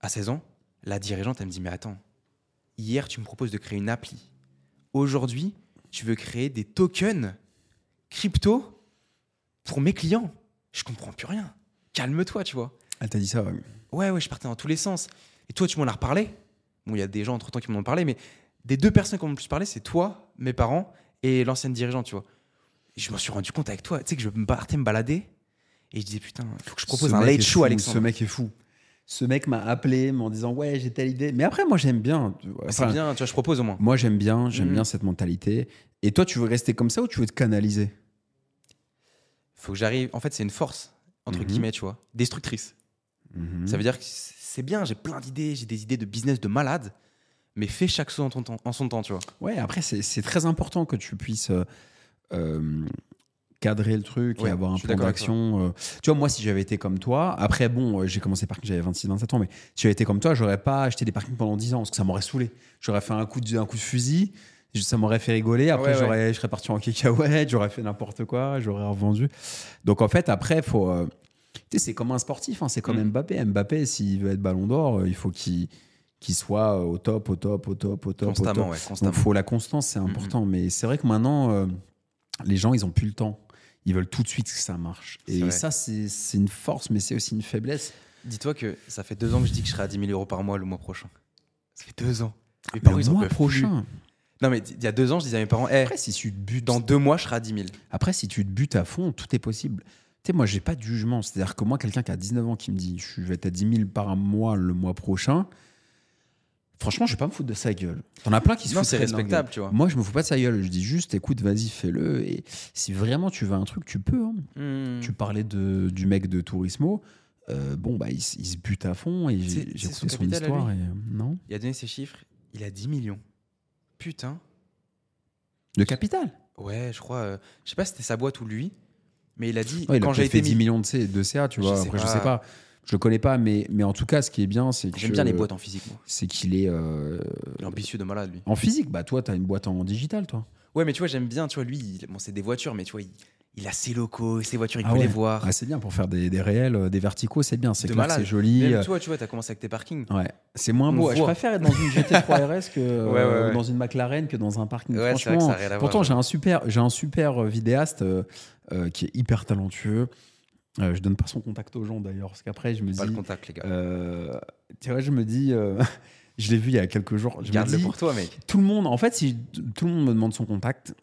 Speaker 1: à 16 ans. La dirigeante, elle me dit Mais attends, hier, tu me proposes de créer une appli. Aujourd'hui, tu veux créer des tokens crypto pour mes clients. Je comprends plus rien. Calme-toi, tu vois.
Speaker 2: Elle t'a dit ça, ouais.
Speaker 1: Ouais, ouais, je partais dans tous les sens. Et toi, tu m'en as reparlé. Bon, il y a des gens entre temps qui m'en ont parlé, mais des deux personnes qui m'ont le plus parlé, c'est toi, mes parents et l'ancienne dirigeante, tu vois. Et je me suis rendu compte avec toi, tu sais, que je partais me balader et je disais, putain, il faut que je propose
Speaker 2: Ce
Speaker 1: un late show,
Speaker 2: fou,
Speaker 1: Alexandre.
Speaker 2: Ce mec est fou. Ce mec m'a appelé en disant Ouais, j'ai telle idée. Mais après, moi j'aime bien.
Speaker 1: Bah, c'est
Speaker 2: Enfin,
Speaker 1: bien, tu vois, je propose au moins.
Speaker 2: Moi j'aime bien, j'aime
Speaker 1: Mhm.
Speaker 2: bien cette mentalité. Et toi, tu veux rester comme ça ou tu veux te canaliser?
Speaker 1: Faut que j'arrive. En fait, c'est une force, entre
Speaker 2: Mhm.
Speaker 1: guillemets, tu vois, destructrice.
Speaker 2: Mhm.
Speaker 1: Ça veut dire que c'est bien, j'ai plein d'idées, j'ai des idées de business de malade, mais fais chaque chose en, ton temps, en son temps, tu vois.
Speaker 2: Ouais, après, c'est très important que tu puisses euh, euh, cadrer le truc
Speaker 1: Ouais,
Speaker 2: et avoir un plan d'action. euh. Tu vois, moi, si j'avais été comme toi, après, bon, j'ai commencé parking, j'avais 26, 27 ans, mais si j'avais été comme toi, j'aurais pas acheté des parkings pendant 10 ans parce que ça m'aurait saulé. J'aurais fait un coup de, un coup de fusil, ça m'aurait fait rigoler. Après,
Speaker 1: Ouais, ouais.
Speaker 2: j'aurais, je serais parti en cacahuète, j'aurais fait n'importe quoi, j'aurais revendu. Donc, en fait, après, faut. euh, tu sais, c'est comme un sportif, hein, c'est comme
Speaker 1: Mm.
Speaker 2: Mbappé. Mbappé, s'il veut être ballon d'or, euh, il faut qu'il soit au top, au top, au top, au top. au top.
Speaker 1: Constamment, ouais, constamment.
Speaker 2: Donc, faut la constance, c'est
Speaker 1: Mhm.
Speaker 2: important. Mais c'est vrai que maintenant, euh, les gens, ils ont plus le temps. Ils veulent tout de suite que ça marche. Et
Speaker 1: vrai.
Speaker 2: ça, c'est une force, mais c'est aussi une faiblesse.
Speaker 1: Dis-toi que ça fait deux ans que je dis que je serai à 10 000 euros par mois le mois prochain. Ça fait deux ans. Mes
Speaker 2: Le
Speaker 1: parents, ils en
Speaker 2: mois prochain.
Speaker 1: plus. Non, mais il y a deux ans, je disais à mes parents,
Speaker 2: Après, si tu te butes,
Speaker 1: dans deux mois, je serai à 10 000.
Speaker 2: après, si tu te butes à fond, tout est possible. Tu sais, moi, j'ai pas de jugement. C'est-à-dire que moi, quelqu'un qui a 19 ans qui me dit je vais être à 10 000 par mois le mois prochain, franchement, je vais pas me foutre de sa gueule. T'en as plein qui se foutent
Speaker 1: c'est respectable, tu vois.
Speaker 2: Moi, je me fous pas de sa gueule. Je dis juste, écoute, vas-y, fais-le. Et si vraiment tu veux un truc, tu peux. hein.
Speaker 1: Hmm.
Speaker 2: Tu parlais de, du mec de Tourismo. Euh, bon, bah, il, se bute à fond et j'ai
Speaker 1: son
Speaker 2: écouté son histoire. Et, euh, non
Speaker 1: Il a donné ses chiffres, il a 10 millions. Putain.
Speaker 2: De capital
Speaker 1: Ouais, je crois. euh, je sais pas si c'était sa boîte ou lui, mais il a dit
Speaker 2: Ouais,
Speaker 1: quand j'ai été
Speaker 2: 10
Speaker 1: mis.
Speaker 2: millions de, C- de CA, tu
Speaker 1: Je
Speaker 2: vois.
Speaker 1: sais
Speaker 2: Après, je
Speaker 1: pas.
Speaker 2: sais pas. Je le connais pas, mais, mais en tout cas, ce qui est bien, c'est que.
Speaker 1: J'aime bien les boîtes en physique, moi.
Speaker 2: C'est qu'il est. euh,
Speaker 1: Il est ambitieux de malade, lui.
Speaker 2: en physique, bah, toi, t'as une boîte en digital, toi.
Speaker 1: Ouais, mais tu vois, j'aime bien, tu vois, lui, il- bon, c'est des voitures, mais tu vois, il, il a ses locaux, ses voitures, il
Speaker 2: Ah
Speaker 1: peut
Speaker 2: ouais.
Speaker 1: les voir.
Speaker 2: Ah, c'est bien pour faire des, des réels, euh, des verticaux, c'est bien. C'est clair, c'est joli.
Speaker 1: Même
Speaker 2: euh,
Speaker 1: toi, tu vois, t'as commencé avec tes parkings.
Speaker 2: Ouais, c'est moins beau. Je préfère être dans une GT3 RS que
Speaker 1: Ouais, ouais, ouais.
Speaker 2: dans une McLaren que dans un parking.
Speaker 1: Ouais, c'est vrai que
Speaker 2: Franchement,
Speaker 1: ça a rien à voir,
Speaker 2: pourtant j'ai un super, j'ai un super vidéaste euh, euh, qui est hyper talentueux. Euh, je donne pas son contact aux gens d'ailleurs, parce qu'après je me
Speaker 1: Pas le
Speaker 2: dis,
Speaker 1: contact, les gars.
Speaker 2: euh, tu vois, je me dis, euh, je l'ai vu il y a quelques jours. Je
Speaker 1: Garde-le pour toi, mec.
Speaker 2: tout le monde, en fait, si tout le monde me demande son contact,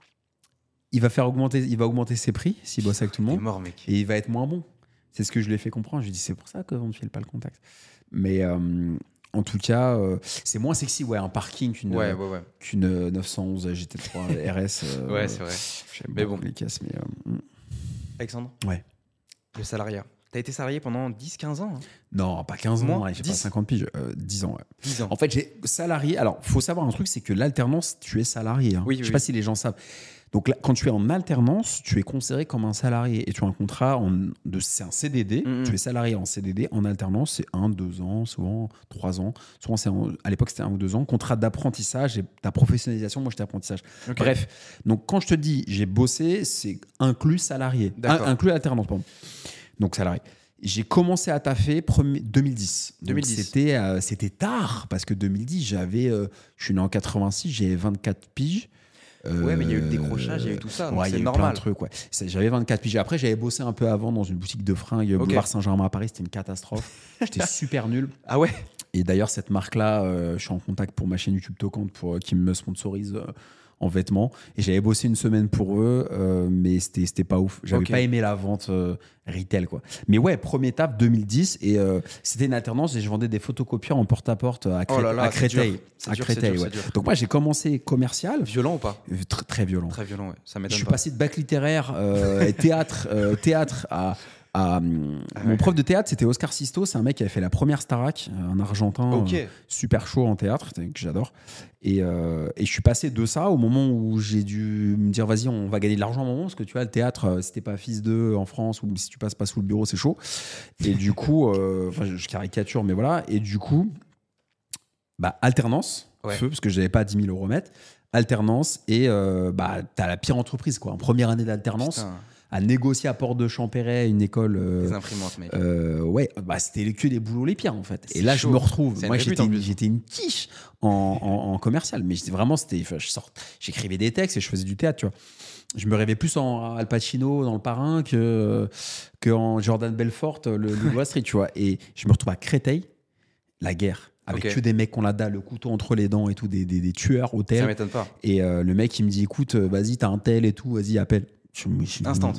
Speaker 2: il va faire augmenter, il va augmenter ses prix s'il bosse avec tout le monde
Speaker 1: mort, mec.
Speaker 2: et il va être moins bon. C'est ce que je lui ai fait comprendre. Je lui ai dit, c'est pour ça qu'on ne file pas le contact. Mais en tout cas, euh, c'est moins sexy, ouais, un parking qu'une
Speaker 1: Ouais, ouais, ouais.
Speaker 2: qu'une euh, 911 GT3 RS. euh,
Speaker 1: Ouais, c'est vrai.
Speaker 2: j'aime
Speaker 1: Mais bon.
Speaker 2: les mais euh, mm.
Speaker 1: Alexandre
Speaker 2: Ouais.
Speaker 1: Le salariat. T'as été salarié pendant 10-15 ans. hein.
Speaker 2: Non, pas 15 ans,
Speaker 1: Moins
Speaker 2: ouais, j'ai pas
Speaker 1: 10.
Speaker 2: 50 piges, euh, 10 ans. ouais.
Speaker 1: 10 ans.
Speaker 2: En fait, j'ai salarié. Alors, faut savoir un truc, c'est que l'alternance, tu es salarié. hein.
Speaker 1: Oui,
Speaker 2: Je
Speaker 1: oui,
Speaker 2: sais pas
Speaker 1: oui.
Speaker 2: si les gens savent. Donc, là, quand tu es en alternance, tu es considéré comme un salarié et tu as un contrat en, de, c'est un CDD.
Speaker 1: Mhm.
Speaker 2: Tu es salarié en CDD. En alternance, c'est un, deux ans, souvent trois ans. Souvent, c'est à l'époque, c'était un ou deux ans. Contrat d'apprentissage et ta professionnalisation. Moi, j'étais apprentissage. Bref, donc quand je te dis j'ai bossé, c'est inclus salarié. In- inclus alternance, pardon. Donc salarié. J'ai commencé à taffer premier- 2010. Donc
Speaker 1: 2010.
Speaker 2: C'était euh, c'était tard parce que 2010 j'avais euh, je suis né en 86, j'avais 24 piges.
Speaker 1: Ouais, mais il y a eu le
Speaker 2: Euh,
Speaker 1: décrochage, il y a eu tout ça.
Speaker 2: Ouais,
Speaker 1: c'est normal.
Speaker 2: ouais. J'avais 24 piges. Après, j'avais bossé un peu avant dans une boutique de fringues,
Speaker 1: Ok.
Speaker 2: boulevard Saint-Germain à Paris. C'était une catastrophe. J'étais super nul.
Speaker 1: Ah ouais?
Speaker 2: Et d'ailleurs, cette marque-là, euh, je suis en contact pour ma chaîne YouTube Tocante pour, euh, qui me sponsorise en vêtements. Et j'avais bossé une semaine pour eux, euh, mais c'était c'était pas ouf. J'avais pas aimé la vente euh, retail, quoi. Mais ouais, premier étape 2010. Et euh, c'était une alternance et je vendais des photocopieurs en porte-à-porte à, Cré-
Speaker 1: Oh là là,
Speaker 2: à
Speaker 1: c'est dur.
Speaker 2: Créteil.
Speaker 1: C'est
Speaker 2: À
Speaker 1: dur,
Speaker 2: Créteil,
Speaker 1: dur,
Speaker 2: ouais. Donc moi, j'ai commencé commercial,
Speaker 1: Violent ou pas?
Speaker 2: Tr- très violent.
Speaker 1: Très violent, ouais. Ça
Speaker 2: Je
Speaker 1: m'étonne
Speaker 2: suis
Speaker 1: pas.
Speaker 2: passé de bac littéraire et théâtre, théâtre à. À, hum,
Speaker 1: Ah
Speaker 2: Mon prof de théâtre, c'était Oscar Sisto. C'est un mec qui avait fait la première Starac, un Argentin, euh, super chaud en théâtre, que j'adore. Et, euh, et je suis passé de ça au moment où j'ai dû me dire vas-y, on va gagner de l'argent à un moment, parce que tu vois, le théâtre, euh, si t'es pas fils d'eux en France ou si tu passes pas sous le bureau, c'est chaud. Et du coup, euh, enfin, je, caricature, mais voilà. Et du coup, bah, alternance,
Speaker 1: Ouais.
Speaker 2: feu, parce que j'avais pas 10 000 euros mettre. Alternance et euh, bah, t'as la pire entreprise quoi. En première année d'alternance,
Speaker 1: Putain,
Speaker 2: à négocier à Porte de Champéret, une école. euh,
Speaker 1: des imprimantes, mec.
Speaker 2: euh, ouais, bah, c'était que des boulots les pires en fait. Et là,
Speaker 1: chaud.
Speaker 2: je me retrouve. Moi, j'étais une, une quiche en, en- en commercial, mais vraiment, c'était, j'écrivais des textes et je faisais du théâtre, tu vois. Je me rêvais plus en Al Pacino dans Le Parrain que, que en Jordan Belfort, le, Wall Street, tu vois. Et je me retrouve à Créteil, la guerre, avec que des mecs qu'on la dalle, le couteau entre les dents et tout, des, des, des tueurs au
Speaker 1: Ça
Speaker 2: tel.
Speaker 1: m'étonne pas.
Speaker 2: Et euh, le mec, il me dit, écoute, euh, vas-y, t'as un tel et tout, vas-y, appelle. Je, me- je-
Speaker 1: Instant.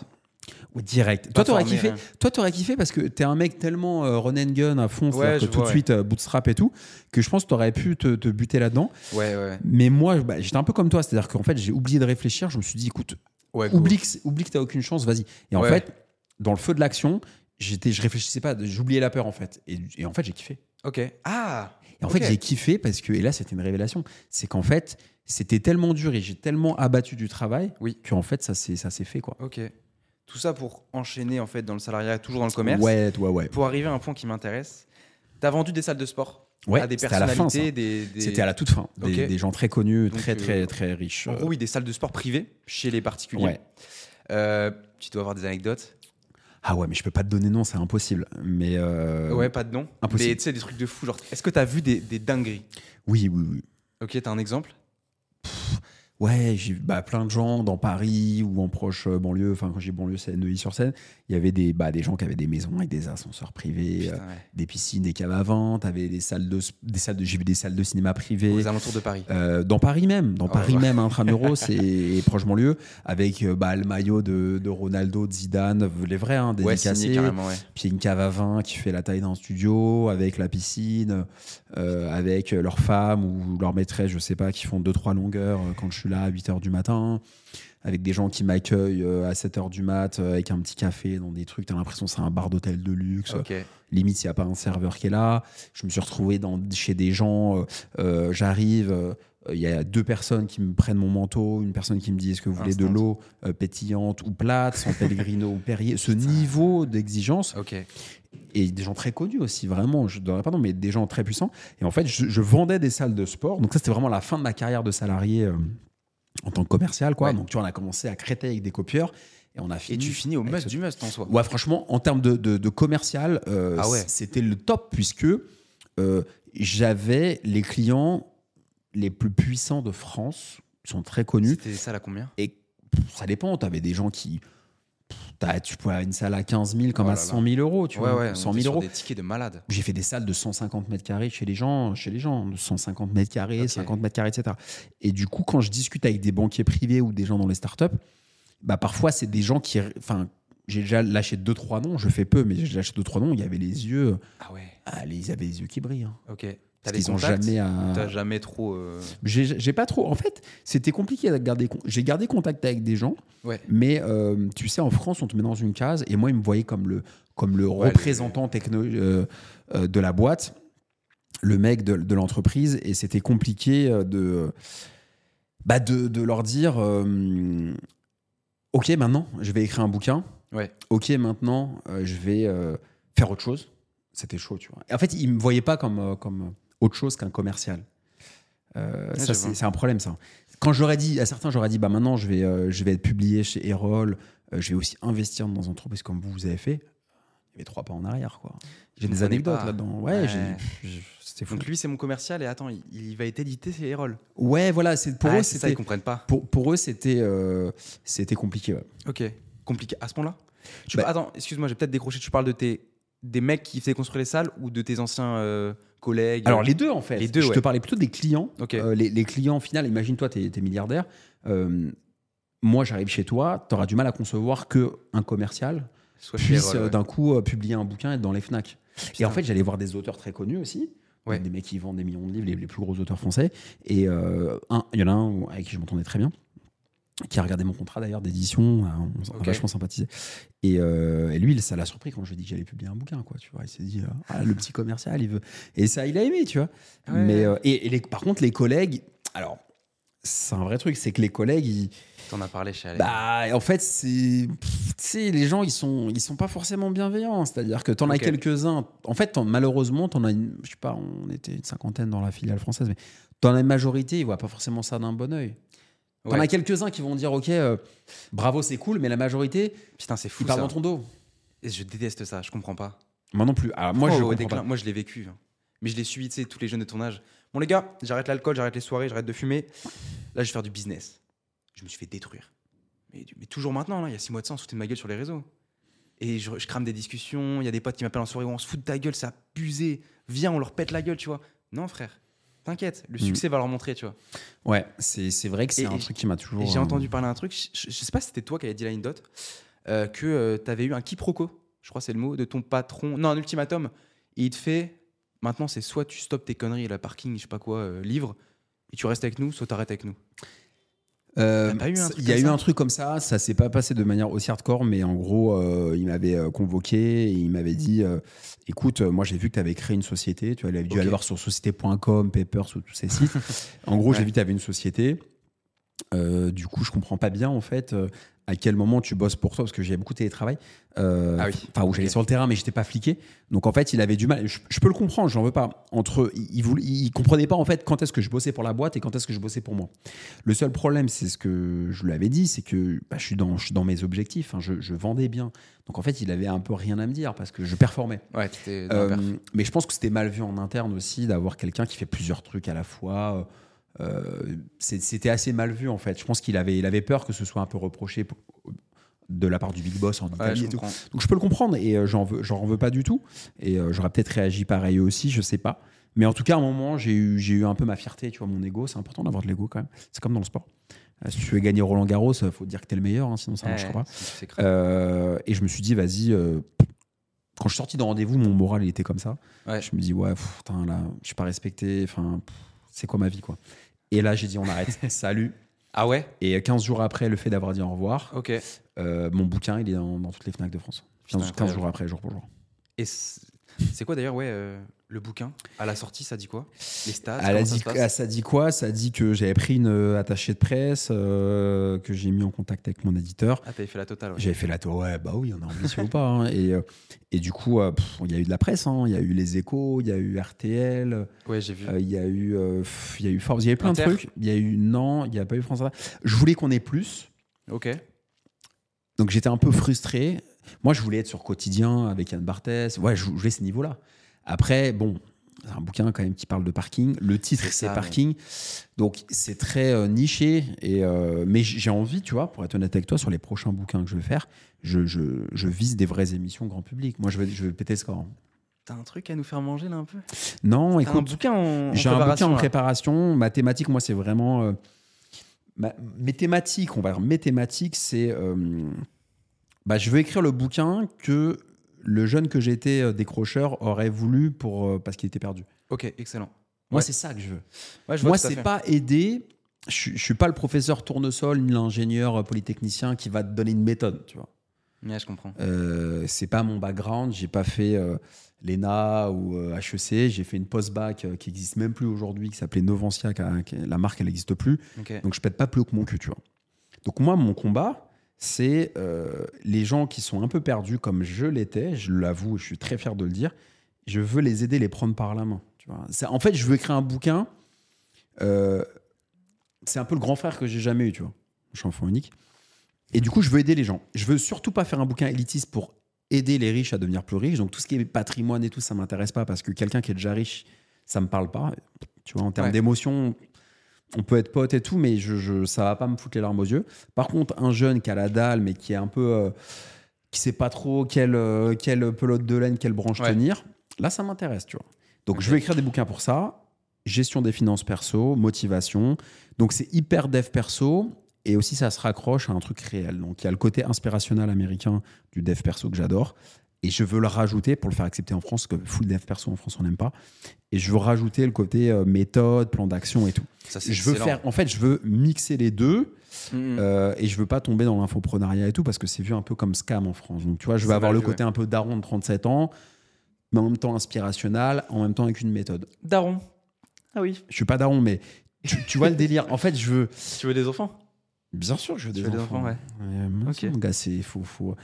Speaker 2: Ouais, direct.
Speaker 1: Pas
Speaker 2: Toi, t'aurais kiffé.
Speaker 1: rien.
Speaker 2: Toi, t'aurais kiffé parce que t'es un mec tellement euh, run and gun à fond,
Speaker 1: Ouais,
Speaker 2: que tout
Speaker 1: vois,
Speaker 2: de suite euh, bootstrap et tout, que je pense que t'aurais pu te, te buter là-dedans.
Speaker 1: Ouais, ouais.
Speaker 2: Mais moi, bah, j'étais un peu comme toi, c'est-à-dire qu'en fait, j'ai oublié de réfléchir. Je me suis dit, écoute,
Speaker 1: Ouais,
Speaker 2: oublie que, c'est- oublie que t'as aucune chance, vas-y. Et en fait, dans le feu de l'action, j'étais, je réfléchissais pas, j'oubliais la peur en fait. Et, et en fait, j'ai kiffé.
Speaker 1: Ok. Ah
Speaker 2: Et en fait, j'ai kiffé parce que, et là, c'était une révélation, c'est qu'en fait, c'était tellement dur et j'ai tellement abattu du travail
Speaker 1: Oui.
Speaker 2: qu'en fait, ça s'est, ça s'est fait quoi.
Speaker 1: Ok. Tout ça pour enchaîner en fait dans le salariat, toujours dans le commerce.
Speaker 2: Ouais, ouais, ouais.
Speaker 1: Pour arriver à un point qui m'intéresse. T'as vendu des salles de sport
Speaker 2: Ouais,
Speaker 1: à des personnalités, des, des-
Speaker 2: C'était à la toute fin. Des, gens très connus,
Speaker 1: Donc,
Speaker 2: très,
Speaker 1: euh,
Speaker 2: très, très riches.
Speaker 1: En
Speaker 2: euh,
Speaker 1: gros, oui, des salles de sport privées chez les particuliers.
Speaker 2: Ouais.
Speaker 1: Euh, tu dois avoir des anecdotes.
Speaker 2: Ah ouais, mais je peux pas te donner nom, c'est impossible. Mais euh,
Speaker 1: Ouais, pas de nom.
Speaker 2: impossible.
Speaker 1: Mais tu sais, des trucs de fou. Genre, est-ce que t'as vu des, des dingueries?
Speaker 2: Oui, oui, oui.
Speaker 1: Ok, t'as un exemple?
Speaker 2: Ouais, j'ai bah, plein de gens dans Paris ou en proche euh, banlieue. Enfin, quand j'ai banlieue, c'est Neuilly-sur-Seine. Il y avait des, bah, des gens qui avaient des maisons avec des ascenseurs privés,
Speaker 1: Putain,
Speaker 2: euh, des piscines, des caves à vin. T'avais des salles de, des salles de, j'ai vu des salles de cinéma privées.
Speaker 1: Aux alentours de Paris.
Speaker 2: Euh, dans Paris même, dans
Speaker 1: Oh,
Speaker 2: Paris
Speaker 1: ouais.
Speaker 2: même, intramuros et, et proche banlieue, avec bah, le maillot de, de Ronaldo, de Zidane, les vrais, hein, dédicacés.
Speaker 1: ouais.
Speaker 2: Puis une cave à vin qui fait la taille d'un studio, avec la piscine, euh, avec leur femme ou leur maîtresse, je sais pas, qui font 2-3 longueurs euh, quand je suis là à 8h du matin, avec des gens qui m'accueillent euh, à 7h du mat, euh, avec un petit café dans des trucs, t'as l'impression que c'est un bar d'hôtel de luxe. Limite, s'il n'y a pas un serveur qui est là. Je me suis retrouvé dans, chez des gens, euh, j'arrive. il y a deux personnes qui me prennent mon manteau, une personne qui me dit est-ce que vous voulez de l'eau euh, pétillante ou plate, sans Pellegrino ou Perrier? Ce niveau d'exigence, et des gens très connus aussi, vraiment, je ne donnerai pas nom, mais des gens très puissants. Et en fait, je, je vendais des salles de sport. Donc ça, c'était vraiment la fin de ma carrière de salarié euh, en tant que commercial. Quoi.
Speaker 1: Ouais.
Speaker 2: Donc tu vois, on a commencé à Créteil avec des copieurs et on a fini.
Speaker 1: Et tu finis au must
Speaker 2: ce-
Speaker 1: du must en soi.
Speaker 2: Ouais, franchement, en termes de, de- de commercial, euh,
Speaker 1: Ah ouais.
Speaker 2: c'était le top puisque euh, j'avais les clients les plus puissants de France, sont très connus.
Speaker 1: C'était ça à combien?
Speaker 2: Et ça dépend, tu avais des gens qui. T'as- tu pouvais avoir une salle à 15 000 comme
Speaker 1: Oh
Speaker 2: à
Speaker 1: là là.
Speaker 2: 100 000 euros, tu
Speaker 1: Ouais,
Speaker 2: vois.
Speaker 1: ouais.
Speaker 2: 100
Speaker 1: on était
Speaker 2: 000
Speaker 1: sur
Speaker 2: euros.
Speaker 1: Des tickets de malade.
Speaker 2: J'ai fait des salles de 150 mètres carrés chez les gens, chez les gens, de 150 mètres carrés,
Speaker 1: Ok.
Speaker 2: 50 mètres carrés, etc. Et du coup, quand je discute avec des banquiers privés ou des gens dans les startups, bah parfois c'est des gens qui, enfin, j'ai déjà lâché deux trois noms, je fais peu, mais j'ai lâché deux trois noms. Il y avait les yeux,
Speaker 1: Ah ouais.
Speaker 2: ah, ils avaient les yeux qui brillent. hein.
Speaker 1: Ok. T'as
Speaker 2: ont
Speaker 1: contacts
Speaker 2: jamais
Speaker 1: T'as jamais trop. euh,
Speaker 2: J'ai pas trop. En fait, c'était compliqué de garder. J'ai gardé contact avec des gens,
Speaker 1: Ouais.
Speaker 2: mais euh, tu sais, en France, on te met dans une case, et moi, ils me voyaient comme le comme le
Speaker 1: Ouais,
Speaker 2: représentant techno, euh, de la boîte, le mec de, de l'entreprise, et c'était compliqué de, bah de, de leur dire Ok, maintenant, je vais écrire un bouquin.
Speaker 1: Ouais.
Speaker 2: Ok, maintenant, je vais faire autre chose. C'était chaud, tu vois. Et en fait, ils me voyaient pas comme, comme autre chose qu'un commercial. Euh,
Speaker 1: Ouais,
Speaker 2: ça, c'est un problème, ça. Quand j'aurais dit, à certains, j'aurais dit, bah maintenant, je vais, euh, je vais être publié chez Erol, euh, je vais aussi investir dans des entreprises comme vous, vous avez fait. Il y avait trois pas en arrière, quoi. J'ai des anecdotes là-dedans. Ouais, c'était fou.
Speaker 1: Donc lui, c'est mon commercial et attends, il, il va être édité chez Erol.
Speaker 2: Ouais, voilà, c'est pour
Speaker 1: Ah,
Speaker 2: eux,
Speaker 1: c'est ça, ils comprennent pas.
Speaker 2: pour, pour eux, c'était euh, c'était compliqué. ouais.
Speaker 1: Ok, compliqué à ce point-là?
Speaker 2: Bah-
Speaker 1: Attends, excuse-moi, j'ai peut-être décroché. Tu parles de tes des mecs qui faisaient construire les salles ou de tes anciens collègues
Speaker 2: Alors les deux en fait.
Speaker 1: Les deux,
Speaker 2: Je te parlais plutôt des clients. Euh, les, les clients, au final, imagine-toi, tu es, milliardaire. Euh, moi, j'arrive chez toi, tu auras du mal à concevoir que un commercial
Speaker 1: Soit
Speaker 2: puisse euh,
Speaker 1: ouais.
Speaker 2: d'un coup publier un bouquin et être dans les FNAC. Et
Speaker 1: Putain.
Speaker 2: en fait, j'allais voir des auteurs très connus aussi.
Speaker 1: Ouais.
Speaker 2: Des mecs qui vendent des millions de livres, les, les plus gros auteurs français. Et euh, il y en a un avec qui je m'entendais très bien, qui a regardé mon contrat d'ailleurs d'édition, euh, on
Speaker 1: Ok.
Speaker 2: vachement sympathisé. Et, euh, et lui, ça l'a surpris quand je lui ai dit que j'allais publier un bouquin. Quoi, tu vois. Il s'est dit, euh, ah, le petit commercial, il veut. Et ça, il a aimé, tu vois.
Speaker 1: Ouais.
Speaker 2: Mais, euh, et, et les- par contre, les collègues, alors, c'est un vrai truc, c'est que les collègues, ils,
Speaker 1: T'en as parlé chez
Speaker 2: bah, en fait, c'est. Tu sais, les gens, ils sont, ils sont pas forcément bienveillants. C'est-à-dire que t'en as
Speaker 1: Ok.
Speaker 2: quelques-uns. En fait, t'en- malheureusement, t'en as une. Je sais pas, on était une cinquantaine dans la filiale française, mais t'en as une majorité, ils voient pas forcément ça d'un bon oeil. T'en
Speaker 1: Ouais.
Speaker 2: as quelques-uns qui vont dire, OK, euh, bravo, c'est cool, mais la majorité,
Speaker 1: Putain, c'est fou
Speaker 2: ils parlent dans ton dos.
Speaker 1: Et je déteste ça, je comprends pas.
Speaker 2: Moi non plus. Alors, moi,
Speaker 1: Oh,
Speaker 2: je
Speaker 1: au
Speaker 2: comprends
Speaker 1: déclin,
Speaker 2: pas.
Speaker 1: moi je l'ai vécu. hein. Mais je l'ai suivi, tu sais, tous les jeunes de ton âge. Bon les gars, j'arrête l'alcool, j'arrête les soirées, j'arrête de fumer. Là, je vais faire du business. Je me suis fait détruire. Mais, mais toujours maintenant, là, il y a six mois de ça, on se foutait de ma gueule sur les réseaux. Et je, je crame des discussions, il y a des potes qui m'appellent en soirée où on se fout de ta gueule, c'est abusé. Viens, on leur pète la gueule, tu vois. Non, frère, t'inquiète, le
Speaker 2: Mm.
Speaker 1: succès va leur montrer, tu vois.
Speaker 2: Ouais, c'est vrai que c'est un truc qui m'a toujours.
Speaker 1: J'ai
Speaker 2: euh,
Speaker 1: entendu parler d'un truc, je, je- sais pas si c'était toi qui avais dit la dot, euh, que tu avais eu un quiproquo, je crois c'est le mot, de ton patron, non, un ultimatum. Et il te fait, maintenant c'est soit tu stoppes tes conneries, la parking, je sais pas quoi, euh, livre, et tu restes avec nous, soit t'arrêtes avec nous.
Speaker 2: Euh, Il y a eu un truc comme ça, ça s'est pas passé de manière aussi hardcore, mais en gros, euh, il m'avait euh, convoqué et il m'avait dit euh, écoute, moi j'ai vu que tu avais créé une société, tu avais dû
Speaker 1: Ok.
Speaker 2: aller voir sur société.com, Papers ou tous ces sites. en gros, j'ai vu que tu avais une société. Euh, du coup, je comprends pas bien en fait euh, à quel moment tu bosses pour toi parce que j'ai beaucoup de télétravail. Euh,
Speaker 1: Ah oui.
Speaker 2: Enfin, où j'allais sur le terrain, mais j'étais pas fliqué. Donc en fait, il avait du mal. Je, je peux le comprendre, j'en veux pas. Entre, il, il, comprenait pas en fait quand est-ce que je bossais pour la boîte et quand est-ce que je bossais pour moi. Le seul problème, c'est ce que je lui avais dit, c'est que bah, je, suis dans, je suis dans mes objectifs. hein, je, je vendais bien. Donc en fait, il avait un peu rien à me dire parce que je performais.
Speaker 1: Ouais,
Speaker 2: mais je pense que c'était mal vu en interne aussi d'avoir quelqu'un qui fait plusieurs trucs à la fois. Euh, c'était assez mal vu en fait. Je pense qu'il avait, il avait peur que ce soit un peu reproché pour- de la part du big boss en Italie et tout. Donc je peux le comprendre et euh, j'en veux, j'en veux pas du tout. Et euh, j'aurais peut-être réagi pareil aussi, je sais pas. Mais en tout cas, à un moment, j'ai eu, j'ai eu un peu ma fierté, tu vois, mon ego. C'est important d'avoir de l'ego quand même. C'est comme dans le sport. Si tu veux gagner Roland Garros, il faut dire que tu es le meilleur, hein, sinon ça ne
Speaker 1: Ouais,
Speaker 2: marchera pas.
Speaker 1: c'est- c'est crade.
Speaker 2: Euh, et je me suis dit, vas-y. euh, quand je suis sorti d'un rendez-vous, mon moral il était comme ça.
Speaker 1: Ouais.
Speaker 2: Je me dis, ouais, putain, là, je suis pas respecté. Enfin, c'est quoi ma vie, quoi. Et là, j'ai dit, on arrête. Salut.
Speaker 1: Ah ouais?
Speaker 2: Et 15 jours après, le fait d'avoir dit au revoir,
Speaker 1: Ok.
Speaker 2: euh, mon bouquin, il est dans, dans toutes les Fnac de France. 15, 15
Speaker 1: incroyable.
Speaker 2: jours après, jour pour jour.
Speaker 1: Et c'est quoi d'ailleurs, ouais, euh, le bouquin? À la sortie, ça dit quoi? Les stats
Speaker 2: Elle a
Speaker 1: comment ça
Speaker 2: dit, ah, ça dit quoi? Ça dit que j'avais pris une euh, attachée de presse, euh, que j'ai mis en contact avec mon éditeur.
Speaker 1: Ah, t'avais fait la totale. ouais.
Speaker 2: J'avais fait la tour, ouais, bah oui, on est ambitieux ou pas. hein. Et, et du coup, il y a eu de la presse, hein. il y a eu les échos, il y a eu RTL,
Speaker 1: Ouais, j'ai vu.
Speaker 2: il y a eu, il y a eu Forbes, il y a eu plein
Speaker 1: Inter.
Speaker 2: de trucs. Il y a eu, non, il n'y a pas eu France. Je voulais qu'on ait plus.
Speaker 1: Ok.
Speaker 2: Donc j'étais un peu frustré. Moi, je voulais être sur quotidien avec Yann Barthès. Ouais, je voulais ce niveau-là. Après, bon, c'est un bouquin quand même qui parle de parking. Le titre,
Speaker 1: C'est
Speaker 2: parking. Donc c'est très euh, niché. Et, euh, mais j'ai envie, tu vois, pour être honnête avec toi, sur les prochains bouquins que je vais faire, je, je- je vise des vraies émissions grand public. Moi, je veux, je veux péter le score. hein.
Speaker 1: T'as un truc à nous faire manger là un peu?
Speaker 2: Non,
Speaker 1: T'as un
Speaker 2: écoute,
Speaker 1: bouquin en, en
Speaker 2: j'ai un bouquin en préparation. Ma thématique, moi, c'est vraiment. euh, ma- mes thématiques, on va dire, mes thématiques, c'est. Bah, je veux écrire le bouquin que le jeune que j'étais euh, décrocheur aurait voulu pour, euh, parce qu'il était perdu.
Speaker 1: Ok, excellent.
Speaker 2: Moi,
Speaker 1: Ouais.
Speaker 2: c'est ça que je veux.
Speaker 1: Ouais, je
Speaker 2: Moi, c'est pas aider. Je, suis- je suis pas le professeur tournesol ni l'ingénieur euh, polytechnicien qui va te donner une méthode, tu vois.
Speaker 1: Ouais, je comprends.
Speaker 2: Euh, c'est pas mon background. J'ai pas fait euh, l'ENA ou euh, HEC. J'ai fait une post-bac euh, qui existe même plus aujourd'hui, qui s'appelait Novancia. qui a- qui- la marque, elle n'existe plus. Donc je pète pas plus haut que mon cul, tu vois. Donc moi, mon combat, c'est euh, les gens qui sont un peu perdus, comme je l'étais, je l'avoue, je suis très fier de le dire. Je veux les aider, les prendre par la main. Tu vois. En fait, je veux écrire un bouquin. euh, c'est un peu le grand frère que j'ai jamais eu, tu vois. Je suis enfant unique. Et du coup, je veux aider les gens. Je veux surtout pas faire un bouquin élitiste pour aider les riches à devenir plus riches. Donc tout ce qui est patrimoine et tout, ça m'intéresse pas parce que quelqu'un qui est déjà riche, ça me parle pas. Tu vois, en termes
Speaker 1: Ouais.
Speaker 2: d'émotion, on peut être pote et tout, mais je, je, ça va pas me foutre les larmes aux yeux. Par contre, un jeune qui a la dalle, mais qui est un peu. euh, qui sait pas trop quelle, euh, quelle pelote de laine, quelle branche
Speaker 1: Ouais.
Speaker 2: tenir, là, ça m'intéresse, tu vois. Donc, je veux écrire des bouquins pour ça. Gestion des finances perso, motivation. Donc, c'est hyper dev perso. Et aussi, ça se raccroche à un truc réel. Donc, il y a le côté inspirationnel américain du dev perso que j'adore. Et je veux le rajouter pour le faire accepter en France, parce que full dev perso en France, on n'aime pas. Et je veux rajouter le côté euh, méthode, plan d'action et tout.
Speaker 1: Ça, c'est
Speaker 2: Je veux
Speaker 1: excellent.
Speaker 2: faire, en fait, je veux mixer les deux.
Speaker 1: Mhm.
Speaker 2: Euh, et je veux pas tomber dans l'infoprenariat et tout parce que c'est vu un peu comme scam en France. Donc tu vois, je veux avoir le côté un peu daron de 37 ans, mais en même temps inspirationnel, en même temps avec une méthode.
Speaker 1: Daron. Ah oui.
Speaker 2: Je suis pas daron, mais tu, tu vois le délire. En fait, je veux.
Speaker 1: Tu veux des enfants?
Speaker 2: Bien sûr que je veux
Speaker 1: Tu
Speaker 2: des
Speaker 1: veux des
Speaker 2: enfants.
Speaker 1: ouais.
Speaker 2: moi
Speaker 1: Ok.
Speaker 2: aussi, mon gars, c'est faut faut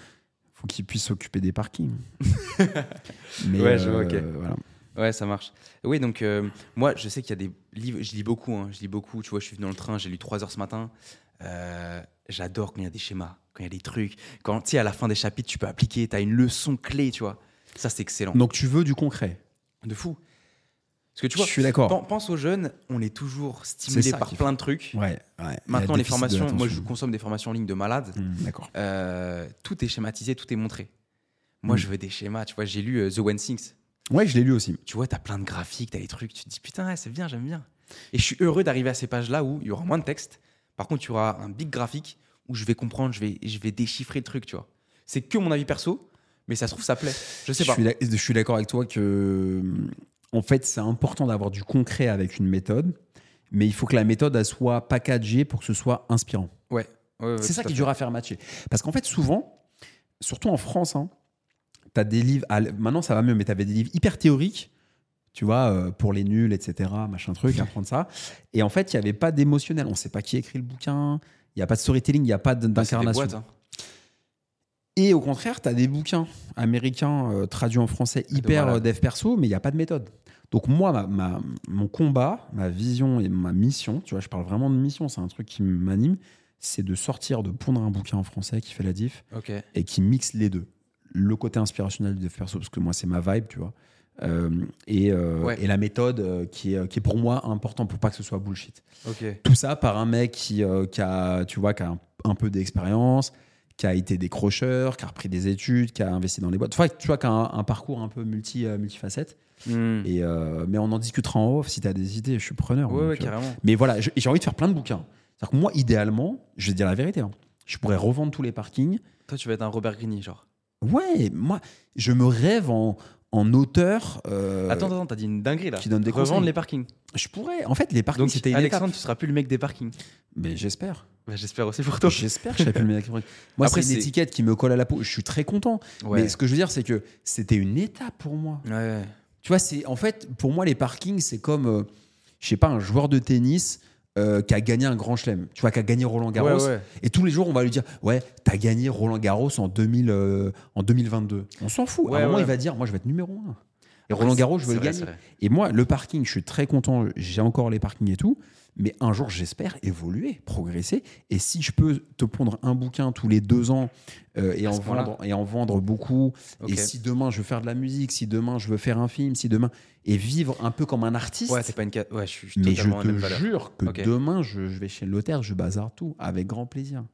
Speaker 2: faut qu'ils puissent s'occuper des parkings. mais
Speaker 1: Ouais, je vois,
Speaker 2: euh,
Speaker 1: ok.
Speaker 2: voilà.
Speaker 1: Ouais, ça marche. Oui, donc euh, moi, je sais qu'il y a des livres, je lis beaucoup, hein, je lis beaucoup. Tu vois, je suis venu dans le train, j'ai lu 3 heures ce matin. Euh, J'adore quand il y a des schémas, quand il y a des trucs. Quand, tu sais, à la fin des chapitres, tu peux appliquer, tu as une leçon clé, tu vois. Ça, c'est excellent.
Speaker 2: Donc tu veux du concret?
Speaker 1: De fou. Parce que tu
Speaker 2: je
Speaker 1: vois,
Speaker 2: suis d'accord.
Speaker 1: pen- pense aux jeunes, on est toujours stimulé par plein de trucs.
Speaker 2: Ouais, ouais.
Speaker 1: Maintenant, les formations, moi, je consomme des formations en ligne de malades.
Speaker 2: Hum, D'accord.
Speaker 1: Euh, tout est schématisé, tout est montré. Moi,
Speaker 2: Mm.
Speaker 1: je veux des schémas. Tu vois, j'ai lu euh, The One Things.
Speaker 2: Ouais, je l'ai lu aussi.
Speaker 1: tu vois, tu as plein de graphiques, tu as des trucs, tu te dis putain, ouais, c'est bien, j'aime bien. Et je suis heureux d'arriver à ces pages-là où il y aura moins de texte. Par contre, il y aura un big graphique où je vais comprendre, je vais, je vais déchiffrer le truc, tu vois. C'est que mon avis perso, mais ça se trouve, ça plaît. Je sais
Speaker 2: Je
Speaker 1: pas.
Speaker 2: suis Je suis d'accord avec toi que, en fait, c'est important d'avoir du concret avec une méthode, mais il faut que la méthode elle soit packagée pour que ce soit inspirant.
Speaker 1: Ouais, ouais, ouais,
Speaker 2: c'est ça qui est dur à faire matcher. Parce qu'en fait, souvent, surtout en France, hein, tu as des livres. ah, Maintenant, ça va mieux, mais tu avais des livres hyper théoriques, tu vois, euh, pour les nuls, etc., machin truc, apprendre ça. Et en fait, il n'y avait pas d'émotionnel. On ne sait pas qui a écrit le bouquin, il n'y a pas de storytelling, il n'y a pas
Speaker 1: Bah,
Speaker 2: d'incarnation.
Speaker 1: hein.
Speaker 2: Et au contraire, tu as des bouquins américains euh, traduits en français hyper
Speaker 1: malade.
Speaker 2: euh, dev perso, mais il n'y a pas de méthode. Donc moi, ma- ma- mon combat, ma vision et ma mission, tu vois, je parle vraiment de mission, c'est un truc qui m'anime, c'est de sortir, de pondre un bouquin en français qui fait la diff et qui mixe les deux. Le côté inspirationnel du dev perso, parce que moi, c'est ma vibe, tu vois. Euh, et, euh,
Speaker 1: Ouais.
Speaker 2: et la méthode euh, qui, est, qui est pour moi important pour pas que ce soit bullshit. Tout ça par un mec qui, qui a, tu vois, qui a un, un peu d'expérience, qui a été décrocheur, qui a repris des études, qui a investi dans les boîtes. Enfin, tu vois, qui a un, un parcours un peu multi, multifacette.
Speaker 1: Hmm.
Speaker 2: Et, euh, mais on en discutera en off si tu as des idées, je suis preneur.
Speaker 1: Ouais,
Speaker 2: donc,
Speaker 1: ouais,
Speaker 2: euh,
Speaker 1: carrément.
Speaker 2: mais voilà, j'ai envie de faire plein de bouquins. C'est-à-dire que moi, idéalement, je vais te dire la vérité, hein, je pourrais revendre tous les parkings.
Speaker 1: Toi, tu vas être un Robert Greene, genre.
Speaker 2: Ouais, moi, je me rêve en, en auteur. euh,
Speaker 1: attends, attends, t'as dit une dinguerie là.
Speaker 2: qui donne des
Speaker 1: Revendre
Speaker 2: conseils.
Speaker 1: les parkings.
Speaker 2: Je pourrais. En fait, les parkings,
Speaker 1: Donc,
Speaker 2: c'était une
Speaker 1: Alexandre,
Speaker 2: étape.
Speaker 1: tu seras plus le mec des parkings.
Speaker 2: Mais j'espère.
Speaker 1: Bah, J'espère aussi pour toi.
Speaker 2: J'espère que je serai plus le mec. Moi,
Speaker 1: Après,
Speaker 2: c'est une étiquette qui me colle à la peau. Je suis très content.
Speaker 1: Ouais.
Speaker 2: Mais ce que je veux dire, c'est que c'était une étape pour moi.
Speaker 1: Ouais.
Speaker 2: Tu vois, c'est en fait, pour moi, les parkings, c'est comme, euh, je sais pas, un joueur de tennis euh, qui a gagné un grand chelem. Tu vois, qui a gagné Roland Garros.
Speaker 1: Ouais, ouais.
Speaker 2: Et tous les jours, on va lui dire, ouais, t'as gagné Roland Garros en, 2000, euh, en 2022. On s'en fout. à
Speaker 1: Ouais,
Speaker 2: un moment, il va dire, moi, je vais être numéro un. Et Roland Garros, je veux le gagner.
Speaker 1: vrai.
Speaker 2: Et moi, le parking, je suis très content. J'ai encore les parkings et tout. Mais un jour, j'espère évoluer, progresser. Et si je peux te pondre un bouquin tous les deux ans euh, et, en vendre, et en vendre beaucoup, et si demain je veux faire de la musique, si demain je veux faire un film, si demain. Et vivre un peu comme un artiste.
Speaker 1: Ouais, t'es pas une. Ouais, je suis
Speaker 2: mais je te jure que demain, je, je vais chez le notaire, je bazarde tout, avec grand plaisir.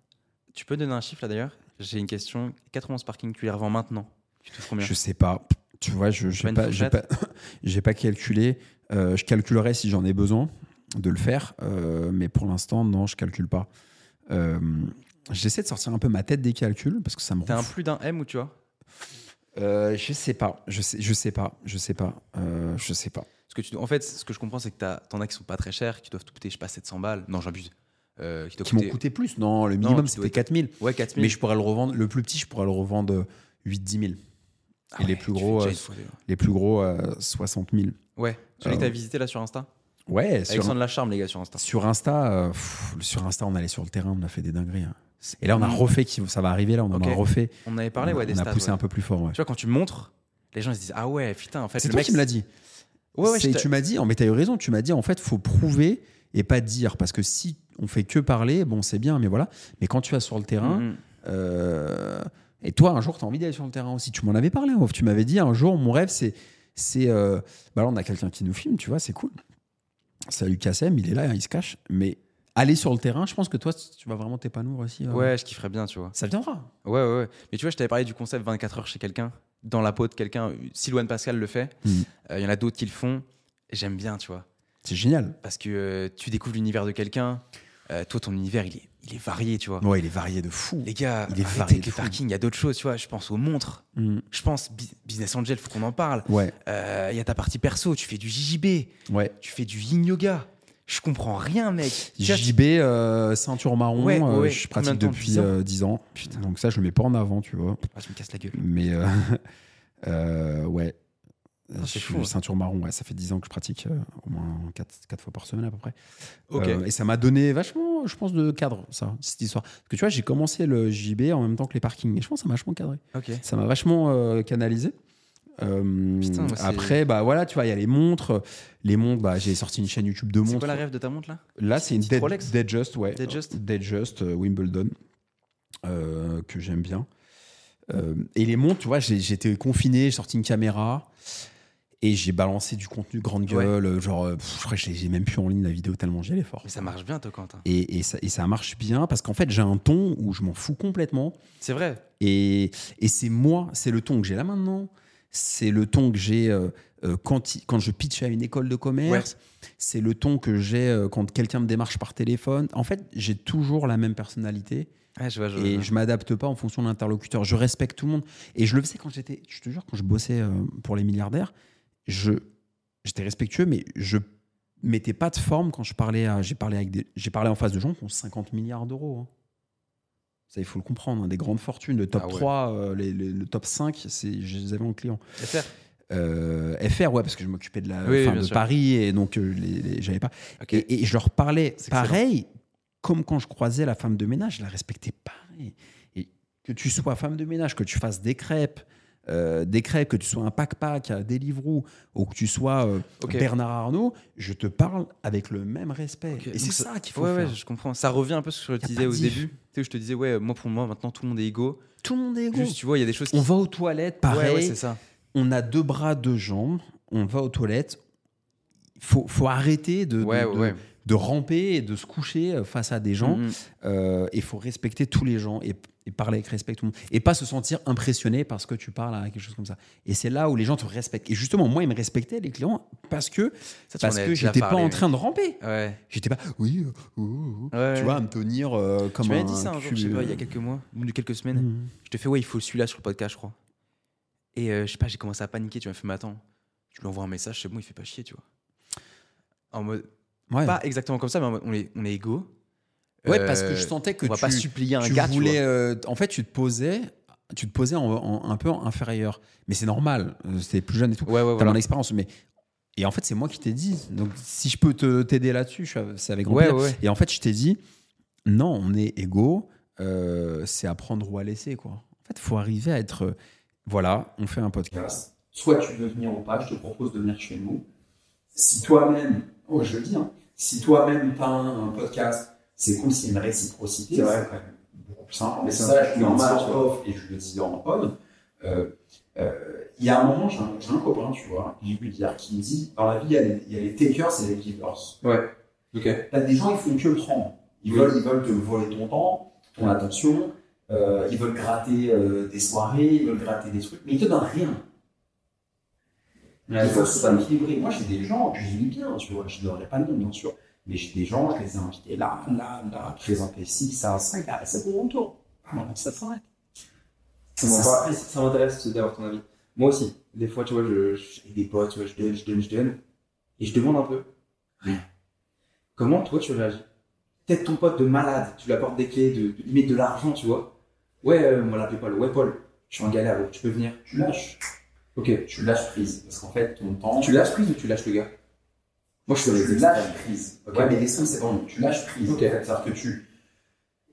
Speaker 1: Tu peux donner un chiffre là d'ailleurs? J'ai une question. 91 parkings, tu les revends maintenant? Tu touches combien?
Speaker 2: Je sais pas. Tu vois, je
Speaker 1: Pas
Speaker 2: pas, pas, j'ai pas calculé. Euh, je calculerai si j'en ai besoin de le faire, euh, mais pour l'instant, non, je calcule pas. Euh, J'essaie de sortir un peu ma tête des calculs parce que ça me
Speaker 1: T'as un plus d'un M ou tu vois?
Speaker 2: Euh, je sais pas, je sais, je sais pas, je sais pas, euh, je sais pas.
Speaker 1: Parce que tu, en fait, ce que je comprends, c'est que t'as- t'en as qui sont pas très chers, qui doivent te coûter, je sais pas, 700 balles. Non, j'abuse. euh, qui
Speaker 2: m'ont
Speaker 1: coûter-
Speaker 2: coûté plus. Non, le minimum, c'était
Speaker 1: être-
Speaker 2: 4000.
Speaker 1: Ouais, 4000.
Speaker 2: Mais je pourrais le revendre. Le plus petit, je pourrais le revendre 8-10 000.
Speaker 1: Ah
Speaker 2: et les plus gros, euh,
Speaker 1: fois.
Speaker 2: Les plus gros, euh, 60 000.
Speaker 1: Ouais, celui que t'as visité là sur Insta?
Speaker 2: Ouais, sur,
Speaker 1: Alexandre Lacharme, les gars, sur Insta.
Speaker 2: sur Insta, euh, pff, sur Insta, on allait sur le terrain, on a fait des dingueries. hein. Et là, on a
Speaker 1: Mm.
Speaker 2: refait, qui, ça va arriver là, on en a refait.
Speaker 1: On avait parlé,
Speaker 2: on,
Speaker 1: ouais, des
Speaker 2: on a
Speaker 1: stats.
Speaker 2: poussé
Speaker 1: ouais.
Speaker 2: un peu plus fort. ouais.
Speaker 1: Tu vois, quand tu montres, les gens ils se disent Ah ouais, putain, en fait,
Speaker 2: C'est
Speaker 1: le
Speaker 2: toi
Speaker 1: mec.
Speaker 2: qui me l'as dit.
Speaker 1: Ouais, ouais,
Speaker 2: C'est-
Speaker 1: je t'ai-
Speaker 2: tu m'as dit, en mais t'as eu raison, tu m'as dit en fait, faut prouver et pas dire. Parce que si on fait que parler, bon, c'est bien, mais voilà. Mais quand tu vas sur le terrain,
Speaker 1: Mhm.
Speaker 2: euh, et toi, un jour, tu as envie d'aller sur le terrain aussi. Tu m'en avais parlé, en off. Tu m'avais dit un jour, mon rêve, c'est. c'est euh, bah là, on a quelqu'un qui nous filme, tu vois, c'est cool. Salut Kassem, il est là, il se cache. Mais aller sur le terrain, je pense que toi, tu vas vraiment t'épanouir aussi. euh.
Speaker 1: Ouais, je kifferais bien, tu vois.
Speaker 2: Ça viendra.
Speaker 1: Ouais, ouais, ouais. Mais tu vois, je t'avais parlé du concept 24 heures chez quelqu'un, dans la peau de quelqu'un. Silouane Pascal le fait. Euh,
Speaker 2: Mhm.
Speaker 1: Il y en a d'autres qui le font. J'aime bien, tu vois.
Speaker 2: C'est génial.
Speaker 1: Parce que euh, tu découvres l'univers de quelqu'un. Euh, toi, ton univers, il est, il est varié, tu vois.
Speaker 2: Ouais, il est varié de fou.
Speaker 1: Les gars,
Speaker 2: Il est
Speaker 1: arrêtez
Speaker 2: varié
Speaker 1: avec les
Speaker 2: fou.
Speaker 1: parkings, il y a d'autres choses, tu vois. Je pense aux montres.
Speaker 2: Mhm.
Speaker 1: Je pense Business Angel, faut qu'on en parle.
Speaker 2: Ouais,
Speaker 1: Euh, Il y a ta partie perso, tu fais du JJB,
Speaker 2: ouais.
Speaker 1: tu fais du yin yoga. Je comprends rien, mec. Tu vois,
Speaker 2: JB, euh, ceinture marron,
Speaker 1: Ouais, ouais.
Speaker 2: je pratique
Speaker 1: de
Speaker 2: depuis
Speaker 1: 10 ans
Speaker 2: 10 ans. Donc ça, je le mets pas en avant, tu vois.
Speaker 1: Ah, tu me casses la gueule.
Speaker 2: Mais ouais.
Speaker 1: Ah, c'est
Speaker 2: Je
Speaker 1: fou,
Speaker 2: suis
Speaker 1: hein.
Speaker 2: ceinture marron, ouais, ça fait 10 ans que je pratique euh, au moins 4, fois par semaine à peu près. Euh, et ça m'a donné vachement, je pense, de cadre, ça, cette histoire. Parce que tu vois, j'ai commencé le JB en même temps que les parkings. Et je pense que ça m'a vachement cadré. Ça m'a vachement euh, canalisé.
Speaker 1: Putain, moi, c'est-
Speaker 2: après, bah voilà, tu vois, il y a les montres. Les montres, bah, j'ai sorti une chaîne YouTube de
Speaker 1: C'est
Speaker 2: montres.
Speaker 1: quoi la rêve de ta montre là?
Speaker 2: Là, c'est une Dead, Dead Just, ouais.
Speaker 1: Dead Just?
Speaker 2: Dead Just, Wimbledon, que j'aime bien. Et les montres, tu vois, j'étais confiné, j'ai sorti une caméra et j'ai balancé du contenu grande gueule. euh, Genre, euh, pff, je crois que j'ai même plus en ligne la vidéo tellement j'y allais fort.
Speaker 1: Mais ça marche bien, toi, Quentin.
Speaker 2: Et, et ça, et ça marche bien parce qu'en fait, j'ai un ton où je m'en fous complètement.
Speaker 1: C'est vrai.
Speaker 2: Et, et c'est moi, c'est le ton que j'ai là maintenant. C'est le ton que j'ai euh, quand, quand je pitch à une école de commerce. C'est le ton que j'ai euh, quand quelqu'un me démarche par téléphone. En fait, j'ai toujours la même personnalité
Speaker 1: Ouais, je vois, je vois.
Speaker 2: et je m'adapte pas en fonction de l'interlocuteur. Je respecte tout le monde. Et je le faisais quand j'étais, je te jure, quand je bossais euh, pour les milliardaires, je, j'étais respectueux, mais je mettais pas de forme quand je parlais j'ai parlé avec des, j'ai parlé en face de gens qui ont 50 milliards d'euros. hein. Ça, il faut le comprendre. hein, des grandes fortunes, le top
Speaker 1: Ah ouais.
Speaker 2: 3, euh, les- les- le top 5, c'est, je les avais en client.
Speaker 1: FR.
Speaker 2: Euh, FR, ouais, parce que je m'occupais de, la,
Speaker 1: Oui,
Speaker 2: de
Speaker 1: sûr.
Speaker 2: Paris et donc euh, les, les- j'avais pas. Et, et je leur parlais pareil, comme quand je croisais la femme de ménage, je la respectais pareil. Et que tu sois femme de ménage, que tu fasses des crêpes, euh, crêpes, que tu sois un pack-pack à Deliveroo ou que tu sois euh. Bernard Arnault, je te parle avec le même respect. Et c'est
Speaker 1: ça-
Speaker 2: ça qu'il faut
Speaker 1: Ouais,
Speaker 2: faire.
Speaker 1: ouais, je comprends. Ça revient un peu sur ce que je disais au
Speaker 2: diff.
Speaker 1: début. Tu sais, où je te disais, ouais, moi, pour moi, maintenant, tout le monde est égaux.
Speaker 2: Tout le monde est égaux.
Speaker 1: Juste, tu vois, il y a des choses qui.
Speaker 2: On va aux toilettes, pareil.
Speaker 1: ouais, ça.
Speaker 2: on a deux bras, deux jambes, on va aux toilettes. Il faut, faut arrêter de, de-
Speaker 1: Ouais,
Speaker 2: de-
Speaker 1: ouais.
Speaker 2: De ramper et de se coucher euh, face à des gens.
Speaker 1: Mhm.
Speaker 2: Euh, Il faut respecter tous les gens et, et parler avec respect tout le monde. Et pas se sentir impressionné parce que tu parles à quelque chose comme ça. Et c'est là où les gens te respectent. Et justement, moi, ils me respectaient, les clients, parce que,
Speaker 1: Ça, tu
Speaker 2: parce que j'étais pas en train de ramper.
Speaker 1: Ouais.
Speaker 2: J'étais pas, oui, euh.
Speaker 1: Ouais,
Speaker 2: tu
Speaker 1: ouais.
Speaker 2: vois, à me tenir comme
Speaker 1: Tu
Speaker 2: un.
Speaker 1: m'avais dit ça un jour, je sais pas, il y a quelques mois, ou de quelques semaines.
Speaker 2: mhm.
Speaker 1: Je te fais, ouais, il faut celui-là sur le podcast, je crois. Et je sais pas, j'ai commencé à paniquer. Tu m'as fait, mais attends, tu lui envoies un message, c'est bon, il fait pas chier, tu vois. En mode,
Speaker 2: Ouais.
Speaker 1: pas exactement comme ça, mais on est, on est égaux.
Speaker 2: Ouais,
Speaker 1: Euh,
Speaker 2: parce que je sentais que
Speaker 1: on va
Speaker 2: tu,
Speaker 1: pas supplier un
Speaker 2: tu
Speaker 1: gars, tu
Speaker 2: voulais, euh, en fait, tu te posais, tu te posais en, en- un peu inférieur. Mais c'est normal. euh, C'était plus jeune et tout.
Speaker 1: Ouais, ouais,
Speaker 2: T'as
Speaker 1: voilà.
Speaker 2: mon expérience, mais et en fait, c'est moi qui t'ai dit. Donc, si je peux te t'aider là-dessus, c'est avec grand
Speaker 1: Ouais,
Speaker 2: plaisir.
Speaker 1: ouais.
Speaker 2: Et en fait, je t'ai dit, non, on est égaux. euh, c'est à prendre ou à laisser, quoi. En fait, faut arriver à être. euh, voilà, on fait un podcast. Soit tu veux venir ou pas, je te propose de venir chez nous. Si toi-même, oh, je le dis, hein, si toi-même t'as un, podcast, c'est cool, c'est une réciprocité.
Speaker 4: C'est vrai.
Speaker 2: quand même beaucoup plus simple. Mais ça, je le dis en off et je le dis en on. Euh, euh, Il y a un moment, j'ai un, copain, tu vois, dire, qui me dit dans la vie, il y a les, il y a les takers et les givers.
Speaker 4: Ouais. Ok.
Speaker 2: T'as des gens, ils font que le prendre. Ils
Speaker 4: Oui.
Speaker 2: veulent, ils veulent te voler ton temps, ton attention. euh, ils veulent gratter euh, des soirées, ils veulent gratter des trucs, mais ils te donnent rien. Il faut équilibré. Moi, j'ai des gens que j'aime bien, tu vois. Je ne donnerai pas de nom, bien sûr. Mais j'ai des gens, je les ai invités là, là, là, présenter ci, ça, ça, là, c'est pour mon tour. Voilà, ça s'arrête.
Speaker 4: Ça m'intéresse- ça m'intéresse d'avoir ton avis. Moi aussi. Des fois, tu vois, je, je- avec des potes, tu vois, je donne, je donne, je donne. Et je demande un peu. Comment toi tu réagis?
Speaker 1: Peut-être ton pote de malade, tu lui apportes des clés, de, de, de l'argent, tu vois. Ouais, euh, on va l'appeler Paul. Ouais, Paul, je suis en galère, tu peux venir.
Speaker 2: Tu lâches.
Speaker 1: Ok.
Speaker 2: Tu lâches prise. Parce qu'en fait, ton temps.
Speaker 1: Tu lâches prise ou tu lâches le gars Moi, je suis dans les
Speaker 2: tu lâches prise.
Speaker 1: Ok.
Speaker 2: Ouais, mais l'extrême, c'est bon. Tu lâches prise.
Speaker 1: Ok.
Speaker 2: en fait. C'est-à-dire que tu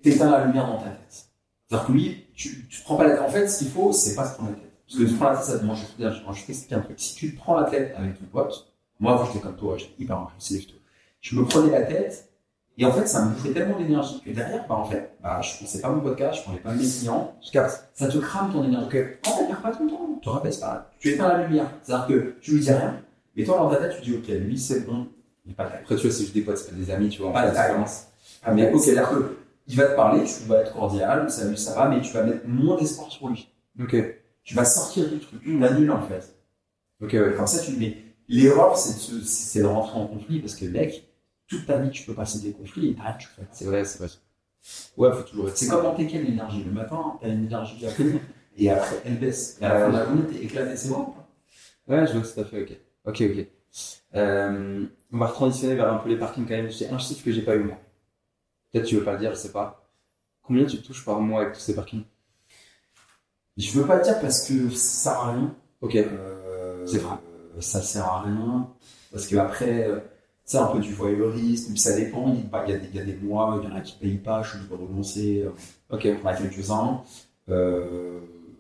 Speaker 2: éteins la lumière dans ta tête. C'est-à-dire que lui, tu, tu te prends pas la tête. En fait, ce qu'il faut, c'est pas se prendre la tête. Parce que se prendre la tête, ça te mange. Je vais te dire, je vais t'expliquer un truc. Si tu te prends la tête avec ton pote, moi, avant, j'étais comme toi, j'étais hyper impulsif. tout. Je me prenais la tête, et en fait, ça me bouffait tellement d'énergie que derrière, bah, en fait, bah, je pensais pas mon podcast, je parlais pas mes clients.
Speaker 1: Je capte.
Speaker 2: Ça te crame ton énergie. En fait, perds pas ton temps. Tu te rappelles pas. Tu éteins la lumière. C'est-à-dire que tu lui dis rien, mais toi, dans ta tête, tu dis, ok, lui, c'est bon. Il pas.
Speaker 1: Après, tu vois, c'est juste des potes, c'est pas des amis, tu vois.
Speaker 2: Pas
Speaker 1: en fait,
Speaker 2: de tac.
Speaker 1: ça commence.
Speaker 2: Ah, mais ok, c'est-à-dire que il va te parler, tu vas être cordial, salut, ça va, mais tu vas mettre moins d'espoir sur lui.
Speaker 1: Ok.
Speaker 2: Tu vas sortir du truc, tu l'annules en fait.
Speaker 1: Ok, ouais.
Speaker 2: Comme ça, tu le mets. L'erreur, c'est de, c'est de rentrer en conflit parce que, mec, toute ta vie, tu peux passer des conflits et t'as rien tu fais.
Speaker 1: C'est vrai, c'est vrai. Ouais, faut toujours être.
Speaker 2: C'est comme dans tes quelle l'énergie. Le matin, t'as une énergie arrive et après, elle baisse. Et à la fin de la journée, t'es éclaté, c'est bon.
Speaker 1: Ouais, je vois tout à fait, ok. Ok, ok. Euh, on va retransitionner vers un peu les parkings quand même. J'ai un chiffre que j'ai pas eu moi. Peut-être tu veux pas le dire, je sais pas. Combien tu touches par mois avec tous ces parkings?
Speaker 2: Je veux pas te dire parce que ça sert à rien.
Speaker 1: Ok.
Speaker 2: Euh,
Speaker 1: C'est vrai.
Speaker 2: euh, Ça sert à rien. Parce que après, euh, c'est un peu du voyeurisme, puis ça dépend. Il y, a des- il y a des mois, il y en a qui payent pas, je suis obligé de renoncer. euh,
Speaker 1: Ok.
Speaker 2: En a quelques-uns. Euh,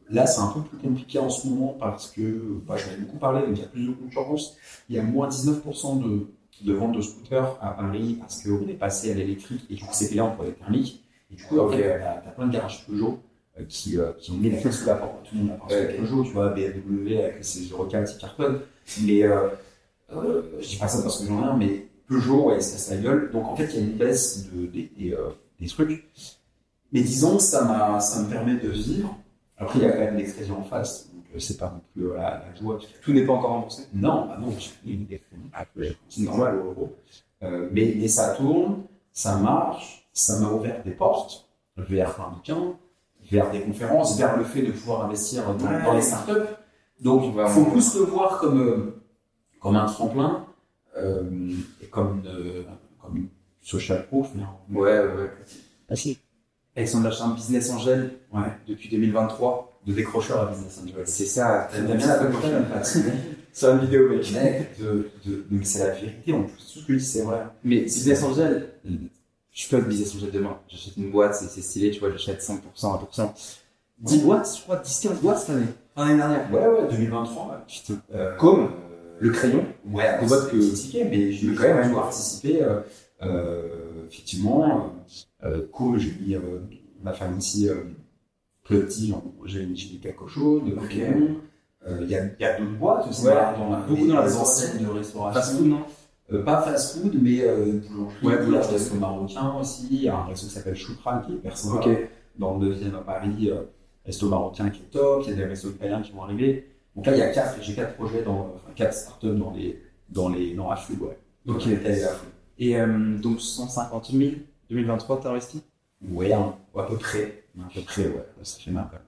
Speaker 2: là, c'est un peu plus compliqué en ce moment parce que, bah, j'en ai beaucoup parlé, donc il y a plus de concurrence. Il y a moins 19% de, de ventes de scooters à Paris parce qu'on est passé à l'électrique et du coup, c'est payant pour les thermiques. Et du coup, après, t'as t'as plein de garages Peugeot euh, qui, euh, qui ont mis la clé sous la porte. Tout le monde a pensé à. Peugeot, tu vois, BMW avec ses 04, ses cartonnes. Mais euh, euh, je dis pas ça parce que j'en ai un, mais Peugeot, ouais, casse la gueule. Donc en fait, il y a une baisse de, des, des, euh, des trucs. Mais disons que ça, m'a, ça me permet de vivre. Après, il y a quand même des crédits en face, donc euh, c'est pas non plus la, la joie.
Speaker 1: Tout n'est pas encore remboursé.
Speaker 2: Non, bah non, des crédits. Après, c'est normal au euro. Euh, mais, mais ça tourne, ça marche, ça m'a ouvert des portes vers un bouquin, vers des conférences, vers le fait de pouvoir investir dans,
Speaker 1: Ouais.
Speaker 2: dans les startups. Donc, il
Speaker 1: Vraiment.
Speaker 2: faut plus le voir comme, euh, comme un tremplin euh, et comme une, euh, comme une social proof. en-
Speaker 1: Ouais, ouais, ouais.
Speaker 2: Facile.
Speaker 1: Alexandre lâche un business angel
Speaker 2: Ouais.
Speaker 1: depuis 2023.
Speaker 2: De décrocheur à business angel.
Speaker 1: C'est ça,
Speaker 2: T'aimes bien prochaine
Speaker 1: sur une vidéo, mec.
Speaker 2: Mec, de, de, mais c'est la vérité en plus. Tout ce que je dis, c'est vrai.
Speaker 1: Mais business angel, je peux être business angel demain. J'achète une boîte, c'est stylé, tu vois, j'achète 5%, 1%. 10 boîtes, je crois, 10, 15 boîtes cette année. L'année dernière.
Speaker 2: Ouais, ouais, 2023. ouais.
Speaker 1: Putain.
Speaker 2: Euh,
Speaker 1: Comme
Speaker 2: euh,
Speaker 1: le crayon.
Speaker 2: Ouais,
Speaker 1: Des boîtes que-
Speaker 2: critiqué, mais j'ai
Speaker 1: Mais
Speaker 2: quand même
Speaker 1: quand même.
Speaker 2: pu participer. Euh, euh, effectivement, cool, j'ai mis euh, ma femme aussi, euh, petit, j'ai mis j'ai mis quelque chose, de
Speaker 1: Ok.
Speaker 2: crayon. Euh, Il y a, y a d'autres boîtes aussi,
Speaker 1: Ouais,
Speaker 2: dans la,
Speaker 1: beaucoup dans restauration.
Speaker 2: enseignes de restauration.
Speaker 1: Fast food, non
Speaker 2: Euh, pas fast food, mais euh, boulangerie.
Speaker 1: Ouais,
Speaker 2: il y a un
Speaker 1: boulangerie.
Speaker 2: resto marocain aussi. Il y a un resto qui s'appelle Choukran qui est perso dans le 9 à Paris. Euh, resto marocain qui est top. Il y a des restos italiens qui vont arriver. Donc là, il y a quatre, j'ai quatre projets dans, enfin, quatre startups dans les, dans les, dans la food, ouais.
Speaker 1: Ok.
Speaker 2: Dans retail et
Speaker 1: euh, donc 150 000, 2023, t'as investi?
Speaker 2: Ouais, hein, à peu près. À peu près, ouais. Ça fait mal. quand même.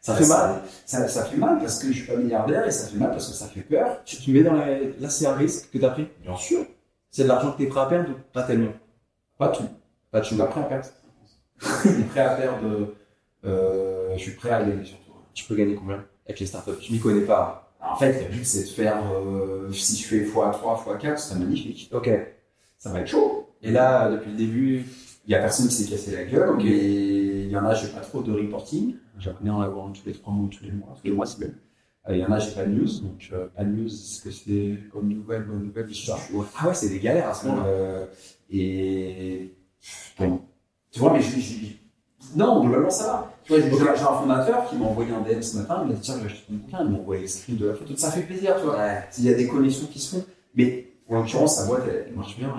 Speaker 1: Ça fait mal
Speaker 2: ça, ça fait mal parce que je suis pas milliardaire et ça fait mal parce que ça fait peur.
Speaker 1: Tu te mets dans la... Là, c'est un risque que t'as pris?
Speaker 2: Bien sûr.
Speaker 1: C'est de l'argent que t'es prêt à perdre ou pas tellement?
Speaker 2: Pas tout.
Speaker 1: Pas
Speaker 2: Je suis pas prêt à perdre. je suis prêt à perdre. Euh, je suis prêt à gagner surtout.
Speaker 1: Tu peux gagner combien avec les startups? Je m'y connais pas.
Speaker 2: En fait, le but, c'est de faire, euh, si je fais x3, x4, c'est magnifique.
Speaker 1: Ok.
Speaker 2: Ça va être chaud.
Speaker 1: Et là, depuis le début,
Speaker 2: Il y a personne qui s'est cassé la gueule,
Speaker 1: Ok.
Speaker 2: mais il y en a, j'ai pas trop de reporting. Bien en avoir tous les trois mois ou tous les mois. Tous les mois, c'est bien. Euh, Il y en a, j'ai pas de news. Donc, euh, pas de news, ce que c'est comme nouvelle, bonne nouvelle, pas.
Speaker 1: ah ouais, c'est des galères à ce moment-là.
Speaker 2: Euh, et bon. tu vois, mais je, je- non, globalement ça va. Tu vois, j'ai un fondateur qui m'a envoyé un DM ce matin, il m'a dit tiens, j'ai acheté ton bouquin, il m'a envoyé le screen de la photo, ça fait plaisir, tu vois.
Speaker 1: Ouais.
Speaker 2: Il y a des connexions qui se font, mais en l'occurrence, sa boîte, elle, elle marche bien.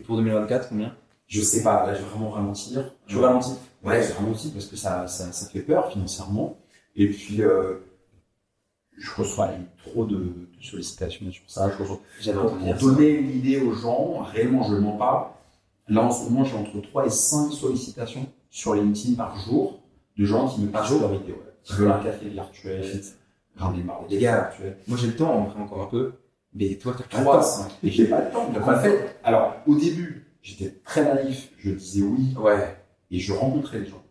Speaker 2: Et
Speaker 1: pour 2024, combien?
Speaker 2: Je sais pas, là, je vais vraiment ralentir.
Speaker 1: Tu ralentis
Speaker 2: Ouais, j'ai ralenti parce que ça, ça, ça fait peur financièrement. Et puis, euh, je reçois trop de, de sollicitations sur ça. Je reçois, pour, donner une idée aux gens, réellement, je ne mens pas. Là, en ce moment, j'ai entre 3 et 5 sollicitations sur LinkedIn par jour de gens qui me partagent leur ouais. Qui veulent un café virtuel, ai marre des
Speaker 1: gars,
Speaker 2: virtuels.
Speaker 1: Moi, j'ai le temps, vrai, encore un peu. Mais toi, t'as
Speaker 2: 3
Speaker 1: 3.
Speaker 2: 5. Et j'ai pas le temps. Donc, en fait, alors, au début, j'étais très naïf, je disais oui
Speaker 1: Ouais.
Speaker 2: et je rencontrais les gens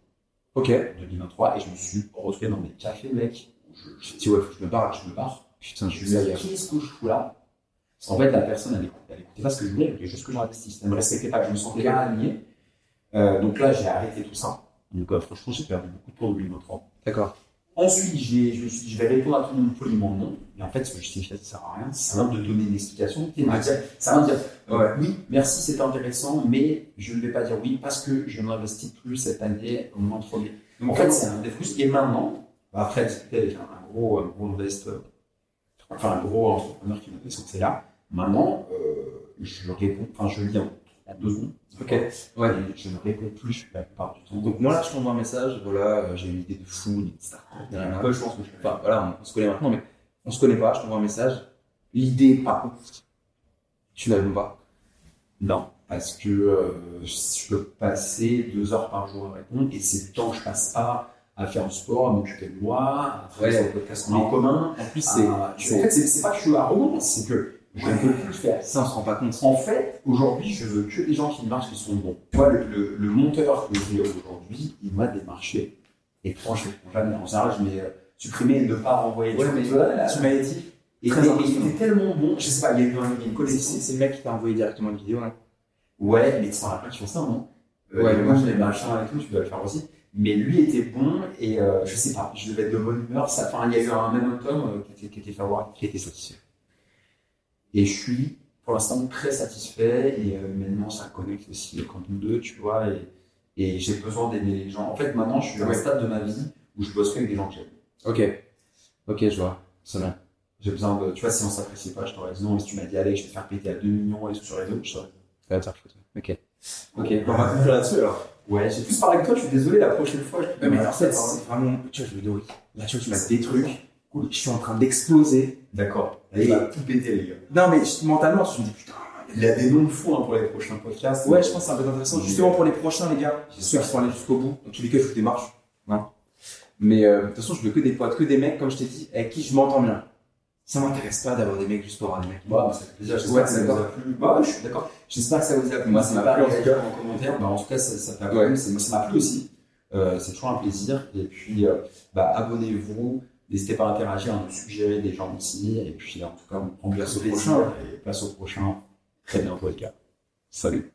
Speaker 1: Ok.
Speaker 2: en 2023 et je me suis retrouvé dans des cafés, mec. Je, je dis ouais, faut que je me barre, je me barre.
Speaker 1: Putain,
Speaker 2: Je
Speaker 1: je
Speaker 2: me qu'est-ce que je fous là? Parce qu'en fait, la personne, elle écoutait, elle pas ce que je voulais, elle voulait juste que j'investisse. Elle me respectait pas, je me sentais pas aligné. Euh, donc là, j'ai arrêté tout ça. Donc euh, franchement, j'ai perdu beaucoup de temps en 2023.
Speaker 1: D'accord.
Speaker 2: Ensuite, je me suis dit, je vais répondre à tout le monde poliment non. Et en fait, ce que je t'ai fait, ça sert à rien. Ça vient de donner une explication. Dire- Ça vient de dire,
Speaker 1: Ouais.
Speaker 2: oui, merci, c'était intéressant, mais je ne vais pas dire oui parce que je n'investis plus cette année au moment trop Donc en fait, c'est un des fruits. Et maintenant, bah, après discuter avec un, un gros, un gros investeur, enfin un gros entrepreneur qui m'a fait ce là maintenant, euh, je réponds, enfin je lis en deux secondes.
Speaker 1: Ok. Ouais.
Speaker 2: Et je ne réponds plus la plupart du temps.
Speaker 1: Donc moi là, je t'envoie un message. Voilà, euh, j'ai une idée de fou, une start derrière moi.
Speaker 2: peu, je pense que je.
Speaker 1: Enfin voilà, on, on se connaît maintenant, mais on se connaît pas. Je t'envoie un message. L'idée, par contre, tu n'allumes pas?
Speaker 2: Non, parce que euh, je peux passer deux heures par jour à répondre et c'est le temps que je passe pas à faire du sport, à m'occuper de moi, à faire
Speaker 1: Ouais.
Speaker 2: des podcasts en commun.
Speaker 1: En plus, c'est, c'est-
Speaker 2: en fait, c'est c'est pas que je suis arrogant, c'est que je ne peux plus le faire.
Speaker 1: ça, on se rend pas compte.
Speaker 2: En fait, aujourd'hui, je veux que des gens qui marchent qui sont bons. Tu vois, le, le, le monteur que j'ai aujourd'hui, il m'a démarché. Et franchement, jamais. En je mets euh, supprimer et ne pas renvoyer.
Speaker 1: Ouais,
Speaker 2: Tu
Speaker 1: mais
Speaker 2: vois, là,
Speaker 1: tu m'avais dit.
Speaker 2: et il était tellement bon, je sais pas, il y a eu une
Speaker 1: C'est, le mec qui t'a envoyé directement une vidéo, hein.
Speaker 2: Ouais, mais tu t'en rappelles qui font ça, non? Euh,
Speaker 1: Ouais,
Speaker 2: les
Speaker 1: moi, je-
Speaker 2: les machins et tout, tu dois le faire aussi. Mais lui était bon et euh, je sais pas, je devais être de bonne humeur. Ça, enfin, il y a eu un momentum euh, qui était, qui était favorable, qui était satisfait. Et je suis pour l'instant très satisfait et euh, maintenant ça connecte aussi quand nous deux, tu vois. Et, et j'ai besoin d'aider les gens. En fait, maintenant, je suis à un stade de ma vie où je bosse que avec des gens que j'aime.
Speaker 1: Ok. Ok, je vois. C'est bien.
Speaker 2: J'ai besoin de, tu vois, si on s'appréciait pas, je t'aurais dit non, mais si tu m'as dit, allez, je vais te faire péter à 2 millions et tout sur les autres, je t'aurais dit.
Speaker 1: Ok.
Speaker 2: Ok,
Speaker 1: On va conclure là-dessus alors.
Speaker 2: Ouais, j'ai plus parlé avec toi, je suis désolé, la prochaine fois, je peux
Speaker 1: mais fait,
Speaker 2: ça,
Speaker 1: c'est vraiment. Tu vois, je me dis, oui. Là, tu vois, tu m'as dit des trucs. Cool. Je suis en train d'exploser.
Speaker 2: D'accord.
Speaker 1: Et-
Speaker 2: Il va tout péter, les gars.
Speaker 1: Non, mais mentalement, je me dis, putain.
Speaker 2: Il a des noms de fous hein, pour les prochains podcasts.
Speaker 1: Ouais, je pense que c'est un peu intéressant. Justement pour les prochains, les gars, ceux qui sont allés jusqu'au bout. Dans tous les cas, je vous démarche. Hein. Mais euh, de toute façon, je veux que des potes, que des mecs, comme je t'ai dit, avec qui je m'entends bien. Ça m'intéresse pas d'avoir des mecs juste pour avoir des mecs.
Speaker 2: Bah, ça fait plaisir. J'espère
Speaker 1: Ouais,
Speaker 2: que ça vous a plu. Bah, ouais, je suis d'accord. J'espère que ça vous a plu.
Speaker 1: Moi, ça m'a plu, en tout
Speaker 2: réagir
Speaker 1: cas.
Speaker 2: en commentaire. Bah, en tout cas, ça, ça
Speaker 1: Ouais.
Speaker 2: ça m'a plu aussi. Euh, c'est toujours un plaisir. Et puis, euh, bah, abonnez-vous. N'hésitez pas à interagir, à nous suggérer des gens aussi. Et puis, en tout cas, on prend place au prochain. Et place au prochain. Très les gars. Salut.